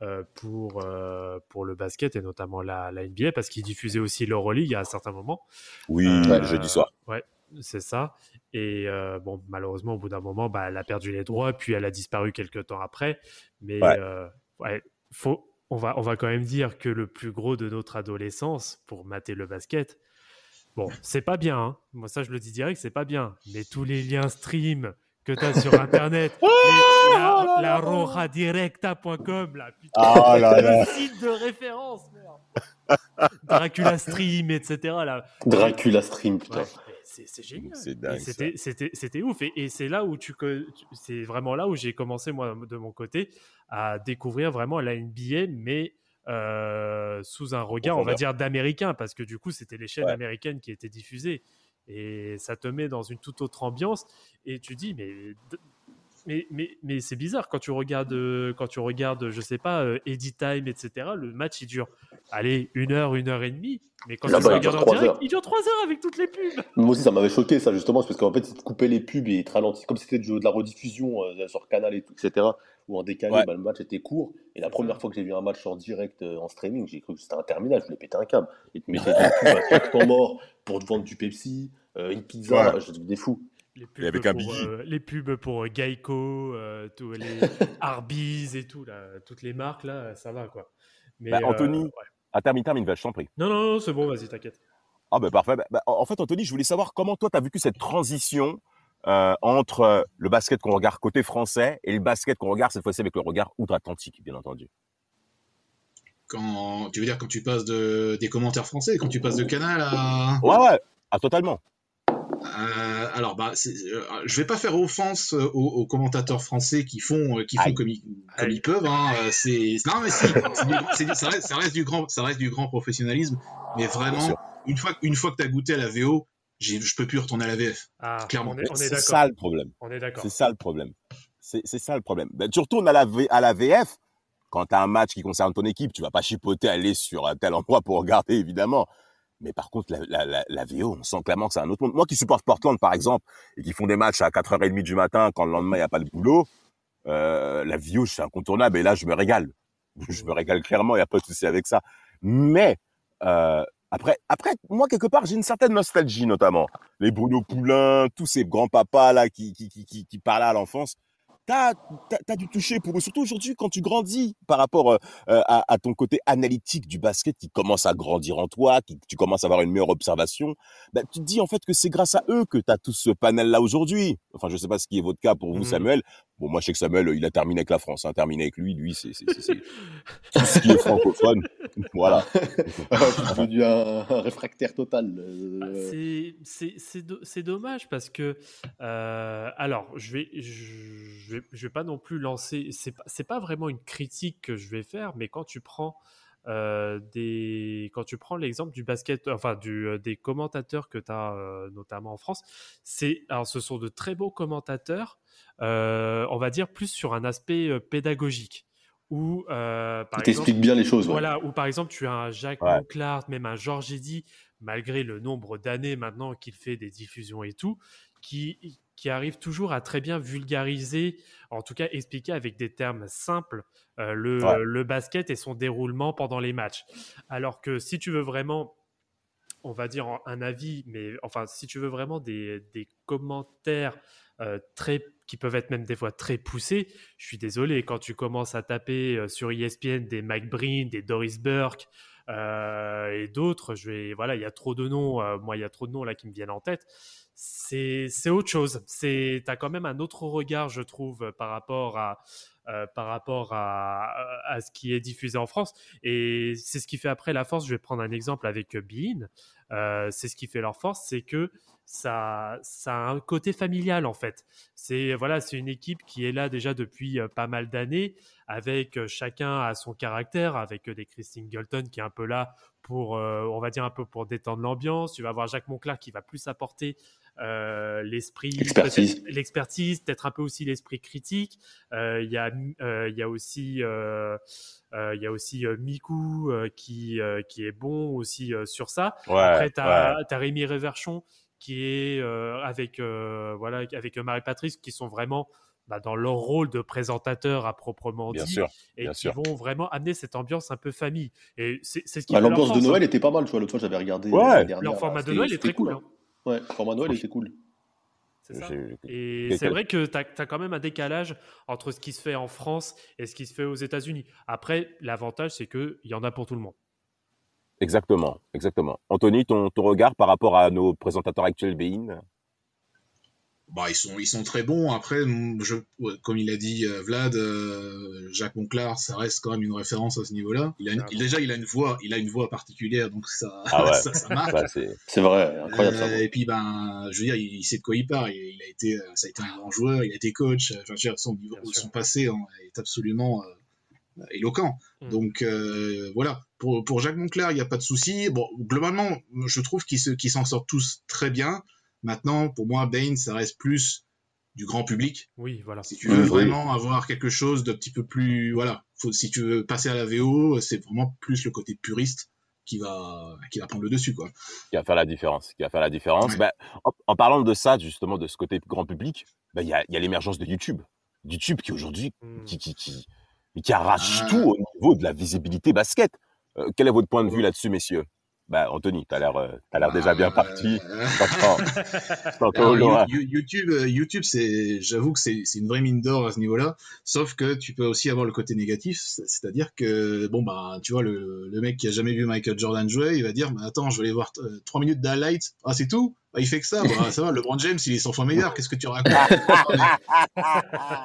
euh, pour, euh, pour le basket et notamment la, la NBA, parce qu'il diffusait aussi l'Euroleague à un certain moment. Oui, Euh, jeudi soir. Ouais, c'est ça. Et euh, bon, malheureusement, au bout d'un moment, bah, elle a perdu les droits, puis elle a disparu quelques temps après. Mais Ouais. euh, ouais, faut, on, va, on va quand même dire que le plus gros de notre adolescence, pour mater le basket, bon, c'est pas bien. hein. Moi, ça, je le dis direct, c'est pas bien. Mais tous les liens stream que tu as sur Internet, les- la, la rojadirecta.com, là, putain, Oh là là. le site de référence, merde. Dracula Stream, etc. Là. Dracula Stream, putain. Ouais, c'est génial. C'était ouf. Et, et c'est là où tu, c'est vraiment là où j'ai commencé moi de mon côté à découvrir vraiment la NBA, mais euh, sous un regard, on va dire d'américain, parce que du coup c'était les chaînes Ouais. américaines qui étaient diffusées et ça te met dans une toute autre ambiance. Et tu dis mais mais, mais, mais c'est bizarre quand tu regardes, euh, quand tu regardes, je sais pas, euh, Edit Time, etc. Le match il dure, allez, une heure, une heure et demie. Mais quand tu le dure regardes en trois direct, heures. il dure trois heures avec toutes les pubs. Moi aussi, ça m'avait choqué, ça, justement, parce qu'en fait, ils te coupaient les pubs et ils te ralentissaient, comme c'était de, la rediffusion euh, sur Canal et tout, etc., ou en décalé, Ouais. bah, le match était court. Et la première fois que j'ai vu un match en direct euh, en streaming, j'ai cru que c'était interminable, je voulais péter un câble. Ils te mettaient des pubs à temps mort pour te vendre du Pepsi, euh, une pizza, Ouais. je des fous. Les Et avec pubs, un pour, billet. euh, les pubs pour euh, Geico, euh, tous les Arby's et tout, là, toutes les marques, là, ça va, quoi. Mais, Bah, euh, Anthony. ouais. Ah, termine, je t'en prie. Non, non, non, c'est bon, vas-y, t'inquiète. Ah ben parfait. Bah, bah, en fait, Anthony, je voulais savoir comment toi, tu as vécu cette transition euh, entre euh, le basket qu'on regarde côté français et le basket qu'on regarde cette fois-ci avec le regard outre-Atlantique, bien entendu. Quand, tu veux dire quand tu passes de, des commentaires français, quand tu passes de Canal à... Ouais, ouais, ah, totalement. Euh, alors, bah, euh, je vais pas faire offense euh, aux, aux commentateurs français qui font, euh, qui font comme, ils, comme Aïe. ils peuvent. Hein. C'est non, mais si, du- ça, reste, ça reste du grand, ça reste du grand professionnalisme. Mais vraiment, une fois, une fois que tu as goûté à la VO, j'ai- je peux plus retourner à la VF. Ah, Clairement. C'est ça le problème. On est d'accord. C'est ça le problème. C'est c'est ça le problème. Ben, tu retournes à la, V- à la VF, quand tu as un match qui concerne ton équipe, tu vas pas chipoter aller sur un tel endroit pour regarder, évidemment. Mais par contre, la, la, la, VO, on sent clairement que c'est un autre monde. Moi qui supporte Portland, par exemple, et qui font des matchs à 4h30 du matin quand le lendemain, il n'y a pas le boulot, euh, la VO, c'est incontournable. Et là, je me régale. Je me régale clairement, il n'y a pas de souci avec ça. Mais euh, après, après, moi, quelque part, j'ai une certaine nostalgie, notamment. Les Bruno Poulain, tous ces grands-papas là qui, qui, qui, qui, qui parlaient à l'enfance. T'as as, dû toucher pour eux, surtout aujourd'hui quand tu grandis par rapport euh, à, à, ton côté analytique du basket qui commence à grandir en toi, qui tu commences à avoir une meilleure observation. Bah, tu te dis en fait que c'est grâce à eux que tu as tout ce panel-là aujourd'hui. Enfin, je sais pas ce qui est votre cas pour vous, Mhm. Samuel. Bon, moi, je sais que Samuel, il a terminé avec la France. Hein. Terminé avec lui, lui, c'est c'est- c'est- c'est tout ce qui est francophone. voilà. je suis devenu un, un réfractaire total. euh, Bah, c'est- C'est c'est do- c'est dommage parce que, euh, alors, je vais, je, vais, je vais pas non plus lancer, c'est pas, c'est pas vraiment une critique que je vais faire, mais quand tu prends euh, des, quand tu prends l'exemple du basket, enfin du, euh, des commentateurs que tu as notamment en France, c'est, alors ce sont de très beaux commentateurs, euh, on va dire plus sur un aspect euh, pédagogique. Euh, par bien les choses. ouais. voilà, ou par exemple, tu as un Jacques Ouais. Monclar, même un Georges Eddy, malgré le nombre d'années maintenant qu'il fait des diffusions et tout, qui, qui arrive toujours à très bien vulgariser, en tout cas expliquer avec des termes simples euh, le, Ouais. le basket et son déroulement pendant les matchs. Alors que si tu veux vraiment on va dire, un avis, mais enfin, si tu veux vraiment des, des commentaires euh, très, qui peuvent être même des fois très poussés, je suis désolé, quand tu commences à taper euh, sur ESPN des Mike Breen, des Doris Burke euh, et d'autres, je vais, voilà, il y a trop de noms, moi, il y a trop de noms là qui me viennent en tête. C'est autre chose. Tu as quand même un autre regard, je trouve, par rapport à, euh, à, ce qui est diffusé en France. Et c'est ce qui fait après la force. Je vais prendre un exemple avec Bein. Euh, c'est ce qui fait leur force, c'est que ça, a un côté familial en fait. C'est voilà, c'est une équipe qui est là déjà depuis euh, pas mal d'années, avec chacun à son caractère, avec des Chris Singleton qui est un peu là pour, on va dire un peu pour détendre l'ambiance. Tu vas avoir Jacques Monclar qui va plus apporter euh, l'esprit, l'expertise, peut-être un peu aussi l'esprit critique. Euh, il y, a, euh, y a aussi, il y a aussi Miku qui, qui est bon aussi sur ça. Après, tu as, Rémi Réverchon qui est avec, voilà, avec Marie-Patrice qui sont vraiment bah, dans leur rôle de présentateur à proprement bien dit sûr, et qui vont vraiment amener cette ambiance un peu famille. Et c'est ce qui bah, L'ambiance de Noël était pas mal, tu vois. L'autre fois, j'avais regardé. Ouais. Leur format de Noël est très cool. Hein. Ouais, le format Noël était cool. Et c'est vrai que tu as, quand même un décalage entre ce qui se fait en France et ce qui se fait aux États-Unis. Après, l'avantage, c'est qu'il y en a pour tout le monde. Exactement, exactement. Anthony, ton, ton regard par rapport à nos présentateurs actuels Bein? Bah, ils sont ils sont très bons. Après, je, comme il a dit euh, Vlad, euh, Jacques Monclar, ça reste quand même une référence à ce niveau-là. Il a une, déjà il a une voix, il a une voix particulière, donc ça ah ça. Bah, c'est vrai, incroyable. ça, euh, et puis ben, je veux dire, il, sait de quoi il parle. Il, a été, ça a été un grand joueur, il a été coach. Enfin, je veux dire, son, son passé hein, est absolument éloquent. Mm. Donc voilà, pour, pour Jacques Monclar, il n'y a pas de souci. Bon, globalement, je trouve qu'ils s'en sortent tous très bien. Maintenant, pour moi, Bane, ça reste plus du grand public. Oui, voilà. Si tu veux vraiment avoir quelque chose de petit peu plus, voilà, faut, si tu veux passer à la VO, c'est vraiment plus le côté puriste qui va, qui va prendre le dessus, quoi. Qui va faire la différence, qui va faire la différence. Bah, en, parlant de ça, justement, de ce côté grand public, bah, il y a, y a l'émergence de YouTube. YouTube qui aujourd'hui, hmm. qui, qui, qui, qui, arrache ah. tout au niveau de la visibilité basket. Euh, quel est votre point de vue là-dessus, messieurs? Bah, Anthony, tu as l'air, as l'air déjà bien parti. YouTube, euh, YouTube, c'est, j'avoue que c'est, une vraie mine d'or à ce niveau-là. Sauf que tu peux aussi avoir le côté négatif, c'est-à-dire que, bon, bah, tu vois, le, le mec qui a jamais vu Michael Jordan jouer, il va dire, bah, attends, je vais aller voir euh, trois minutes d'highlight. Ah, c'est tout? Bah, il fait que ça, bah, ça va, LeBron James, il est 100 fois meilleur, qu'est-ce que tu racontes?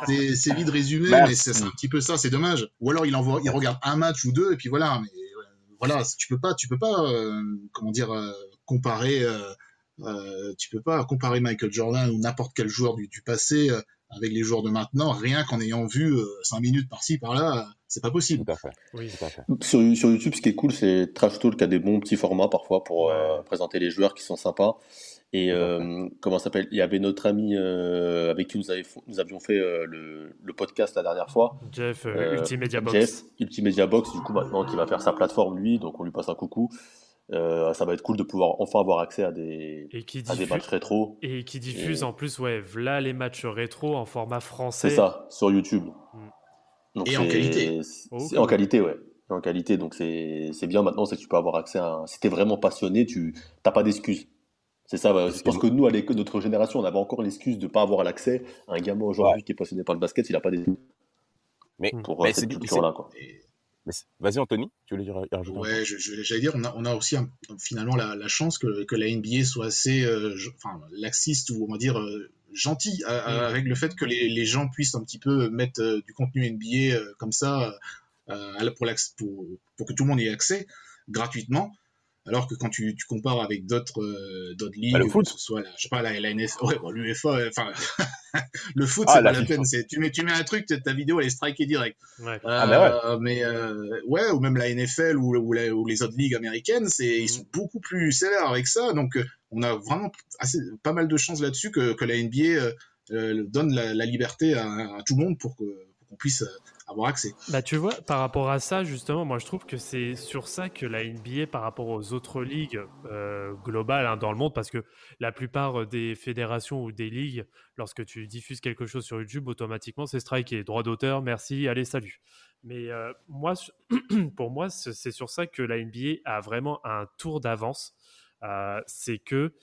C'est, vite résumé, mais c'est, un petit peu ça, c'est dommage. Ou alors il envoie, il regarde un match ou deux, et puis voilà, mais voilà, tu peux pas, tu peux pas, euh, comment dire, euh, comparer, euh, tu peux pas comparer Michael Jordan ou n'importe quel joueur du, passé avec les joueurs de maintenant, rien qu'en ayant vu 5 minutes par-ci, par-là, c'est pas possible. Tout à fait. Oui. Tout à fait. Sur, YouTube, ce qui est cool, c'est Trash Talk qui a des bons petits formats parfois pour présenter les joueurs qui sont sympas. Et euh, comment s'appelle? Il y avait notre ami euh, avec qui nous, nous avions fait euh, le, le, podcast la dernière fois. Jeff, Ultimedia Box. Jeff, Ultimedia Box, du coup, maintenant, qui va faire sa plateforme, lui, donc on lui passe un coucou. Ça va être cool de pouvoir enfin avoir accès à des, à des matchs rétro. Et qui diffuse en plus, ouais, voilà les matchs rétro en format français. C'est ça, sur YouTube. Mm. et en qualité. en qualité, ouais. En qualité, donc c'est bien maintenant, c'est que tu peux avoir accès à. Un... Si t'es vraiment passionné, tu n'as pas d'excuses. C'est ça, je pense que nous, à notre génération, on avait encore l'excuse de ne pas avoir l'accès. Un gamin aujourd'hui qui est passionné par le basket, il n'a pas des. Mais, pour mais cette culture-là. Vas-y, Anthony, tu voulais dire rajouter Ouais, j'allais dire, on a, on a aussi finalement la, chance que, que, la NBA soit assez euh, enfin, laxiste ou on va dire euh, gentil mm. avec le fait que les, les, gens puissent un petit peu mettre euh, du contenu NBA comme ça pour, pour, pour, que tout le monde ait accès gratuitement. Alors que quand tu, tu compares avec d'autres euh, d'autres ligues, bah, le foot. ce soit la, je sais pas la, NFL, ouais, bon, l'UEFA, enfin le foot ah, c'est pas la peine. Tu mets tu mets un truc, ta vidéo elle est strikée direct. Ouais. Euh, ah, bah ouais. Mais euh, ouais, ou même la NFL ou, ou, ou les autres ligues américaines, c'est ils mm. sont beaucoup plus sévères avec ça. Donc euh, on a vraiment assez, pas mal de chances là-dessus que, que la NBA euh, donne la, la liberté à, à, tout le monde pour que pour qu'on puisse avoir accès. Bah, tu vois, par rapport à ça, justement, moi je trouve que c'est sur ça que la NBA, par rapport aux autres ligues euh, globales hein, dans le monde, parce que la plupart des fédérations ou des ligues, lorsque tu diffuses quelque chose sur YouTube, automatiquement c'est striké. Droit d'auteur, merci, allez, salut. Mais euh, moi, pour moi, c'est sur ça que la NBA a vraiment un tour d'avance c'est que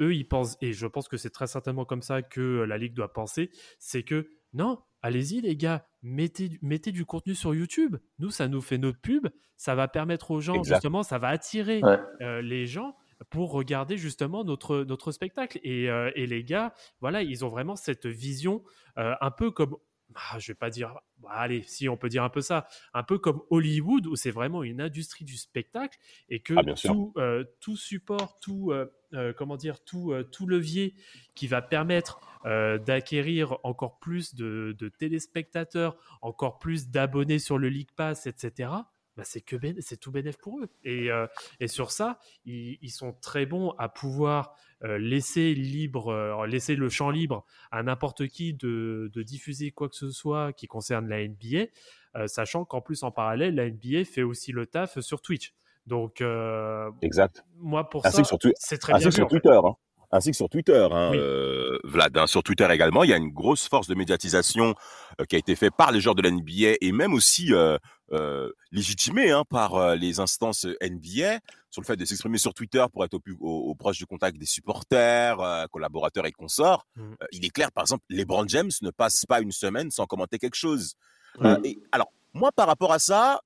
eux, ils pensent, et je pense que c'est très certainement comme ça que la Ligue doit penser, c'est que non, allez-y les gars, mettez, mettez du contenu sur YouTube. Nous, ça nous fait notre pub, ça va permettre aux gens, justement, ça va attirer les gens pour regarder justement notre, notre spectacle. Et, et, les gars, voilà, ils ont vraiment cette vision un peu comme ah, je vais pas dire, bah, allez, si on peut dire un peu ça, un peu comme Hollywood où c'est vraiment une industrie du spectacle et que ah, tout, euh, tout, support, tout, euh, euh, comment dire, tout, tout levier qui va permettre d'acquérir encore plus de, de, téléspectateurs, encore plus d'abonnés sur le League Pass, etc. Bah, c'est que c'est tout bénéf pour eux. Et, et sur ça, ils, ils, sont très bons à pouvoir euh, laisser libre, euh, laisser le champ libre à n'importe qui de, diffuser quoi que ce soit qui concerne la NBA, euh, sachant qu'en plus en parallèle, la NBA fait aussi le taf sur Twitch. Donc, exact. Moi, pour ça, c'est très bien. sur Twitter. Hein ainsi que sur Twitter, hein, euh, Vlad. Hein, sur Twitter également, il y a une grosse force de médiatisation euh, qui a été faite par les joueurs de la NBA et même aussi euh, euh légitimée hein, par les instances NBA sur le fait de s'exprimer sur Twitter pour être au, plus, au, proche du contact des supporters, collaborateurs et consorts. Mmh. il est clair, par exemple, LeBron James ne passe pas une semaine sans commenter quelque chose. et, alors, moi, par rapport à ça,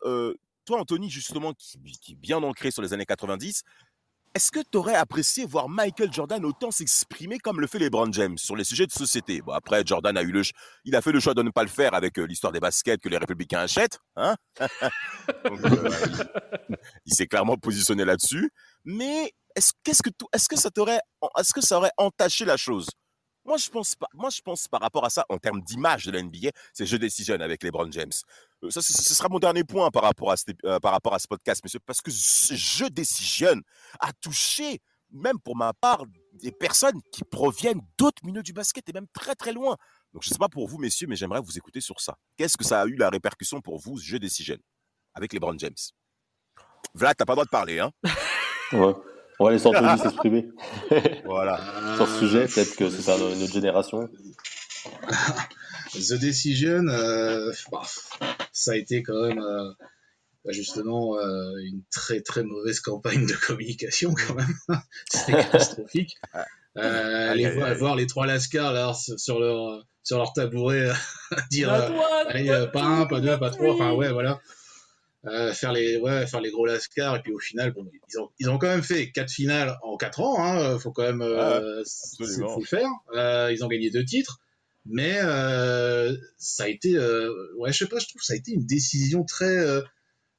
toi, Anthony, justement, qui, qui est bien ancré sur les années 90, est-ce que tu aurais apprécié voir Michael Jordan autant s'exprimer comme le fait LeBron James sur les sujets de société? Bon, après, Jordan a eu le, il a fait le choix de ne pas le faire avec euh, l'histoire des baskets que les républicains achètent. Hein? Euh, il, s'est clairement positionné là-dessus. Mais est-ce, qu'est-ce que, est-ce que ça t'aurait, est-ce que ça aurait entaché la chose? Moi, je pense pas. Moi, je pense par rapport à ça, en termes d'image de la NBA, c'est jeu décision avec LeBron James. Euh, ça, ce sera mon dernier point par rapport à, euh, par rapport à ce podcast, monsieur, parce que ce jeu décision a touché, même pour ma part, des personnes qui proviennent d'autres milieux du basket et même très très loin. Donc, je ne sais pas pour vous, messieurs, mais j'aimerais vous écouter sur ça. Qu'est-ce que ça a eu la répercussion pour vous, ce jeu décision avec LeBron James? Vlad, t'as pas le droit de parler, hein? Ouais. On va laisser Anthony s'exprimer. voilà. Sur ce sujet, peut-être que c'est ça notre génération. The Decision, euh, bah, ça a été quand même euh, bah, justement euh, une très très mauvaise campagne de communication quand même. C'était catastrophique. aller voir, les trois Lascars là, sur leur sur leur tabouret dire allez pas un, pas deux, pas trois, enfin ouais voilà. Euh, faire les ouais faire les gros lascars et puis au final bon ils ont ils ont quand même fait quatre finales en quatre ans hein faut quand même euh, faut le faire. Euh, ils ont gagné deux titres mais euh, ça a été euh, ouais je sais pas je trouve ça a été une décision très euh,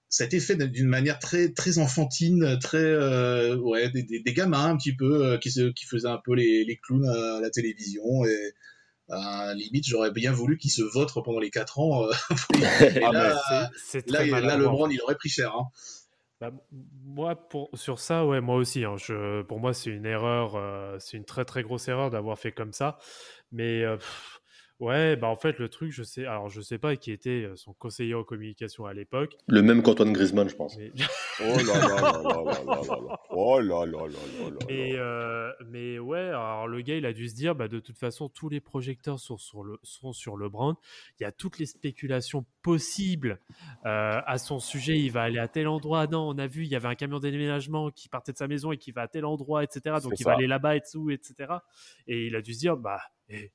ça a été fait d'une manière très très enfantine très ouais des, des, des, gamins un petit peu qui se qui faisaient un peu les, les clowns à la télévision et euh, limite, j'aurais bien voulu qu'il se vote pendant les 4 ans. Euh, ah, là, là, LeBron, il aurait pris cher. Hein. Bah, moi, pour, sur ça, ouais, moi aussi. Hein, je, pour moi, c'est une erreur, euh, c'est une très très grosse erreur d'avoir fait comme ça. Mais Ouais, bah en fait, le truc, je sais, alors je sais pas qui était son conseiller en communication à l'époque. Le même qu'Antoine Griezmann, je pense. Mais... oh là là là là là là Oh là là là là Et mais ouais, alors le gars, il a dû se dire, bah de toute façon, tous les projecteurs sont sur le, sont sur le brand. Il y a toutes les spéculations possibles euh, à son sujet. Il va aller à tel endroit. Non, on a vu, il y avait un camion déménagement qui partait de sa maison et qui va à tel endroit, etc. Donc il va aller là-bas et tout, etc. Et il a dû se dire, bah. Eh,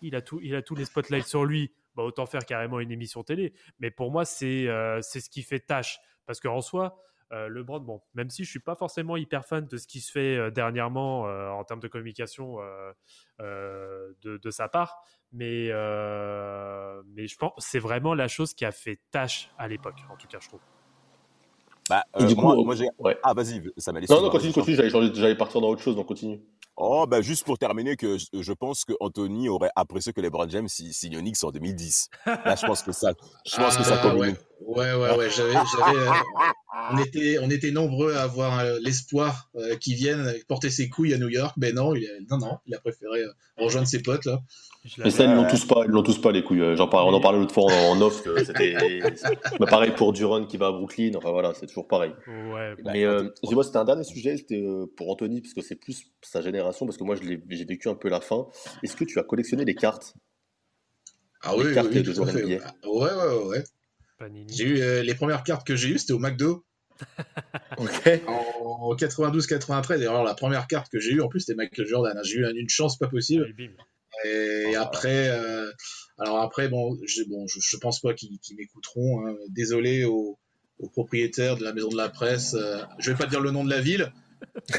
il a, tout, il a tous les spotlights sur lui, bah, autant faire carrément une émission télé. Mais pour moi, c'est euh, c'est ce qui fait tâche. Parce qu'en soi, euh, le brand, bon, même si je suis pas forcément hyper fan de ce qui se fait euh, dernièrement en termes de communication de, de, sa part, mais, mais je pense c'est vraiment la chose qui a fait tâche à l'époque, en tout cas, je trouve. Bah, du coup, moi, Ah, vas-y, ça m'a laissé. Non, non, continue, continue, j'allais partir dans autre chose, donc continue. Oh, bah juste pour terminer, que je, pense que Anthony aurait apprécié que les LeBron James signent Onyx en 2010. Là, je pense que ça, je pense que ça ah, ouais. ouais, ouais, ouais. J'avais, euh, on était, on était nombreux à avoir euh, l'espoir euh, qu'il vienne porter ses couilles à New York. Ben non, il a, non, non, il a préféré rejoindre ses potes là. Mais ça, ils l'ont tous pas, ils l'ont tous pas les couilles. J'en on en parlait l'autre fois en, off que c'était. Mais pareil pour Duron qui va à Brooklyn. Enfin voilà, c'est toujours pareil. Ouais. Mais euh, moi, c'était un dernier sujet, c'était pour Anthony parce que c'est plus sa génération parce que moi, j'ai vécu un peu la fin. Est-ce que tu as collectionné les cartes? Ah oui, cartes oui, de Ouais, ouais, ouais. J'ai eu les premières cartes que j'ai eues, c'était au McDo. Ok. En 92-93, alors la première carte que j'ai eue, en plus, c'était Michael Jordan. hein. J'ai eu une chance pas possible. Et bim. Et Ah. après, euh, alors après, bon, j'ai- bon je, je pense pas qu'ils m'écouteront. hein. Désolé aux, aux propriétaires de la maison de la presse. euh, je vais pas dire le nom de la ville,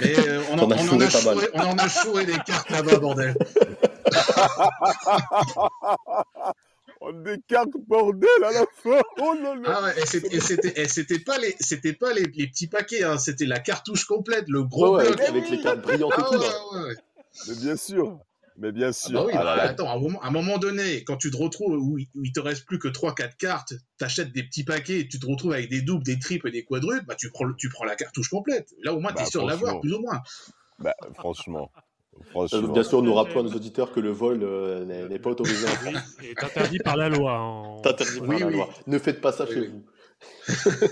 mais euh, on, en, on a chouré, on en a chouré des cartes là-bas, bordel. On des cartes bordel à la fin. Oh là là. Ah ouais, et c'était, pas les, c'était pas les, les petits paquets, hein, c'était la cartouche complète, le gros Ouais, bloc. avec, les cartes brillantes et Ah tout. ouais. Mais bien sûr. Mais bien Ah sûr. bah oui, bah, attends, à un, moment, à un moment donné, quand tu te retrouves où il, où il te reste plus que 3-4 cartes, t'achètes des petits paquets et tu te retrouves avec des doubles, des triples et des quadruples, bah tu prends, tu prends la cartouche complète. Là, au moins, Bah, t'es sûr de l'avoir, plus ou moins. Bah, franchement. Euh, Franchement. bien sûr, nous rappelons à nos auditeurs que le vol euh, n'est n'est pas autorisé en France. Oui, est interdit par la loi. en- interdit par Oui, la loi. Ne faites pas ça Oui, chez oui. vous.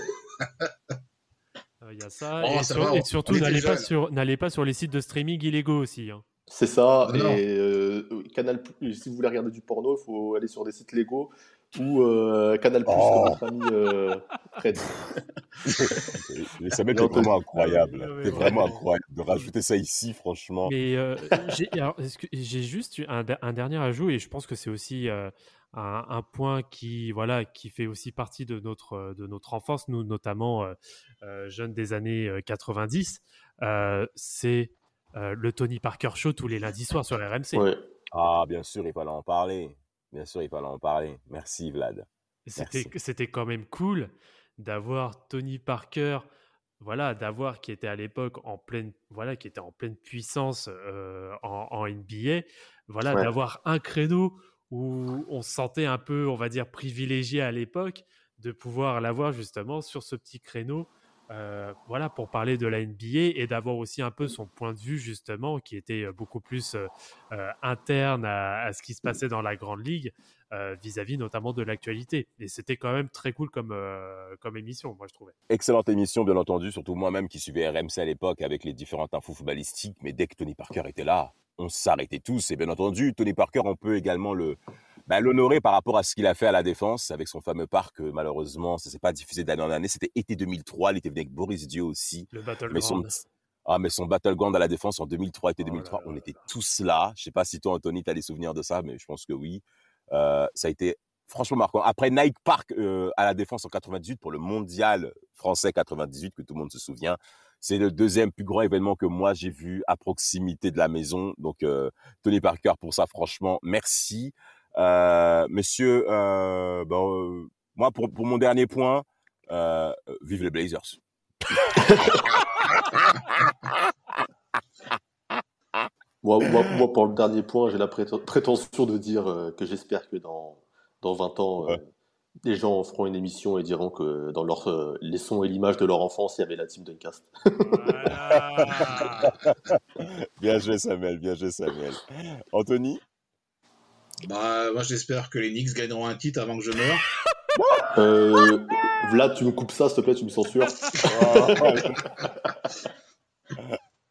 Euh, Il y a ça. Oh, et, ça sur- va, et on- surtout, n'allez pas, sur, n'allez pas sur les sites de streaming illégaux aussi. hein. C'est ça. Non. Et euh, Canal, si vous voulez regarder du porno, il faut aller sur des sites légaux ou euh, Canal Plus Oh. notre ami euh, Fred. Ça m'est vraiment incroyable. Ah C'est vraiment incroyable de rajouter ça ici, franchement. Mais euh, j'ai, juste un, de- un dernier ajout et je pense que c'est aussi euh, un, un point qui, voilà, qui fait aussi partie de notre, de notre enfance, nous notamment euh, euh, jeunes des années euh, 90. euh, c'est euh, le Tony Parker Show tous les lundis soirs sur RMC. Ouais. Ah, bien sûr, il fallait en parler. Bien sûr, il fallait en parler. Merci, Vlad. C'était, quand même cool d'avoir Tony Parker, voilà, d'avoir qui était à l'époque en pleine, voilà, qui était en pleine puissance euh, en, en NBA, voilà, Ouais. d'avoir un créneau où on se sentait un peu, on va dire, privilégié à l'époque de pouvoir l'avoir justement sur ce petit créneau. Euh, voilà, pour parler de la NBA et d'avoir aussi un peu son point de vue justement qui était euh, beaucoup plus euh, interne à, ce qui se passait dans la grande ligue euh, vis-à-vis notamment de l'actualité. Et c'était quand même très cool comme, comme émission, moi je trouvais. Excellente émission, bien entendu, surtout moi-même qui suivais RMC à l'époque avec les différentes infos footballistiques. Mais dès que Tony Parker était là, on s'arrêtait tous. Et bien entendu, Tony Parker, on peut également le bah, l'honorer par rapport à ce qu'il a fait à la défense avec son fameux parc. euh, Malheureusement, ça s'est pas diffusé d'année en année. C'était été 2003. Il était venu avec Boris Dieu aussi. Le Mais son, Battleground. ah, mais son Battleground à la défense en 2003 été Oh là 2003, là on était tous là. Je sais pas si toi, Anthony, tu as des souvenirs de ça, mais je pense que oui. Euh, ça a été franchement marquant. Après Nike Park euh, à la défense en 98 pour le mondial français 98, que tout le monde se souvient. C'est le deuxième plus grand événement que moi j'ai vu à proximité de la maison. Donc, euh, Tony Parker, pour ça, franchement, merci. Euh, monsieur, euh, bon, euh, moi, pour, pour mon dernier point, vive les Blazers. Moi, moi, moi, pour le dernier point, j'ai la préten- prétention de dire euh, que j'espère que dans, dans 20 ans, euh, Ouais. les gens feront une émission et diront que dans leur, euh, les sons et l'image de leur enfance, il y avait la team Duncast. Voilà. Bien joué, Samuel, bien joué, Samuel. Anthony? Bah, moi, j'espère que les Knicks gagneront un titre avant que je meure. Euh, Vlad, tu me coupes ça, s'il te plaît, tu me censures.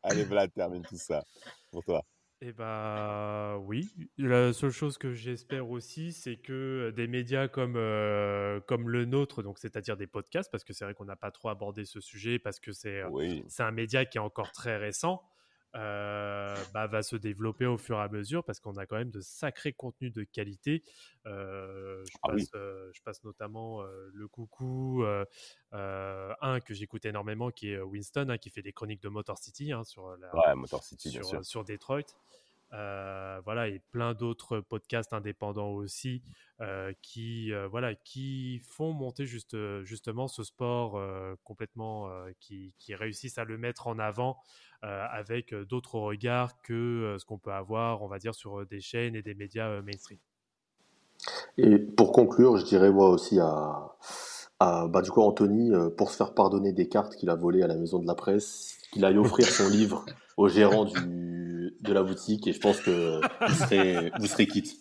Allez, Vlad, termine tout ça. Pour toi. Eh bah oui. La seule chose que j'espère aussi, c'est que des médias comme, euh, comme le nôtre, donc c'est-à-dire des podcasts, parce que c'est vrai qu'on n'a pas trop abordé ce sujet, parce que c'est euh, Oui. c'est un média qui est encore très récent, euh, bah, va se développer au fur et à mesure parce qu'on a quand même de sacrés contenus de qualité. Euh, je, Ah passe, oui. euh, je passe notamment le coucou, un que j'écoute énormément qui est Winston, hein, qui fait des chroniques de Motor City hein, sur la, Ouais, Motor City, sur, sur Detroit. Euh, voilà, et plein d'autres podcasts indépendants aussi euh, qui, euh, voilà, qui font monter juste, justement ce sport complètement, qui, qui réussissent à le mettre en avant avec d'autres regards que ce qu'on peut avoir, on va dire, sur des chaînes et des médias mainstream. Et pour conclure, je dirais moi aussi à, à bah, du coup, Anthony, pour se faire pardonner des cartes qu'il a volées à la maison de la presse, qu'il aille offrir son livre au gérant du, de la boutique et je pense que vous serez, vous serez quitte.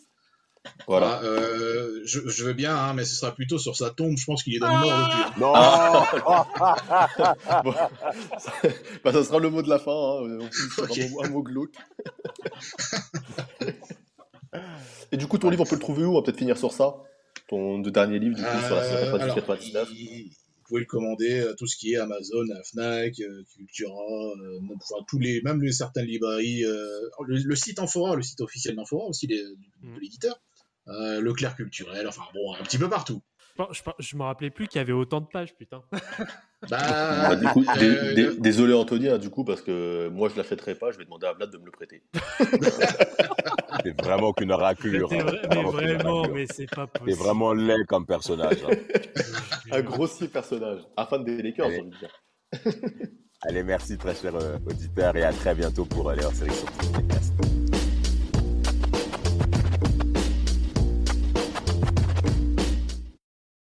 Voilà. Ah, euh, je, je veux bien, hein, mais ce sera plutôt sur sa tombe. Je pense qu'il est dans le mort le pire. Non Bon. bah, ça sera le mot de la fin. Hein. Un mot glauque. Et du coup, ton livre, on peut le trouver où? On va peut-être finir sur ça. Ton deux derniers livres, du coup, sur la série Euh, 98-99. il- pouvez le commander à tout ce qui est Amazon, Fnac, Cultura, enfin tous les, même les certaines librairies. Le, site Amphora, le site officiel d'Amphora aussi de mm. l'éditeur. Leclerc culturel, enfin bon, un petit peu partout. Je, je, me rappelais plus qu'il y avait autant de pages, putain. Bah, bah euh, désolé Anthony, hein, du coup, parce que moi je la fêterai pas, je vais demander à Vlad de me le prêter. c'est vraiment qu'une raclure. Hein. mais vraiment, mais c'est pas possible. C'est vraiment laid comme personnage. Hein. Un grossier personnage. Afin de des Lakers, j'ai envie de dire. Allez, merci très cher euh, auditeur et à très bientôt pour aller en série sur podcast.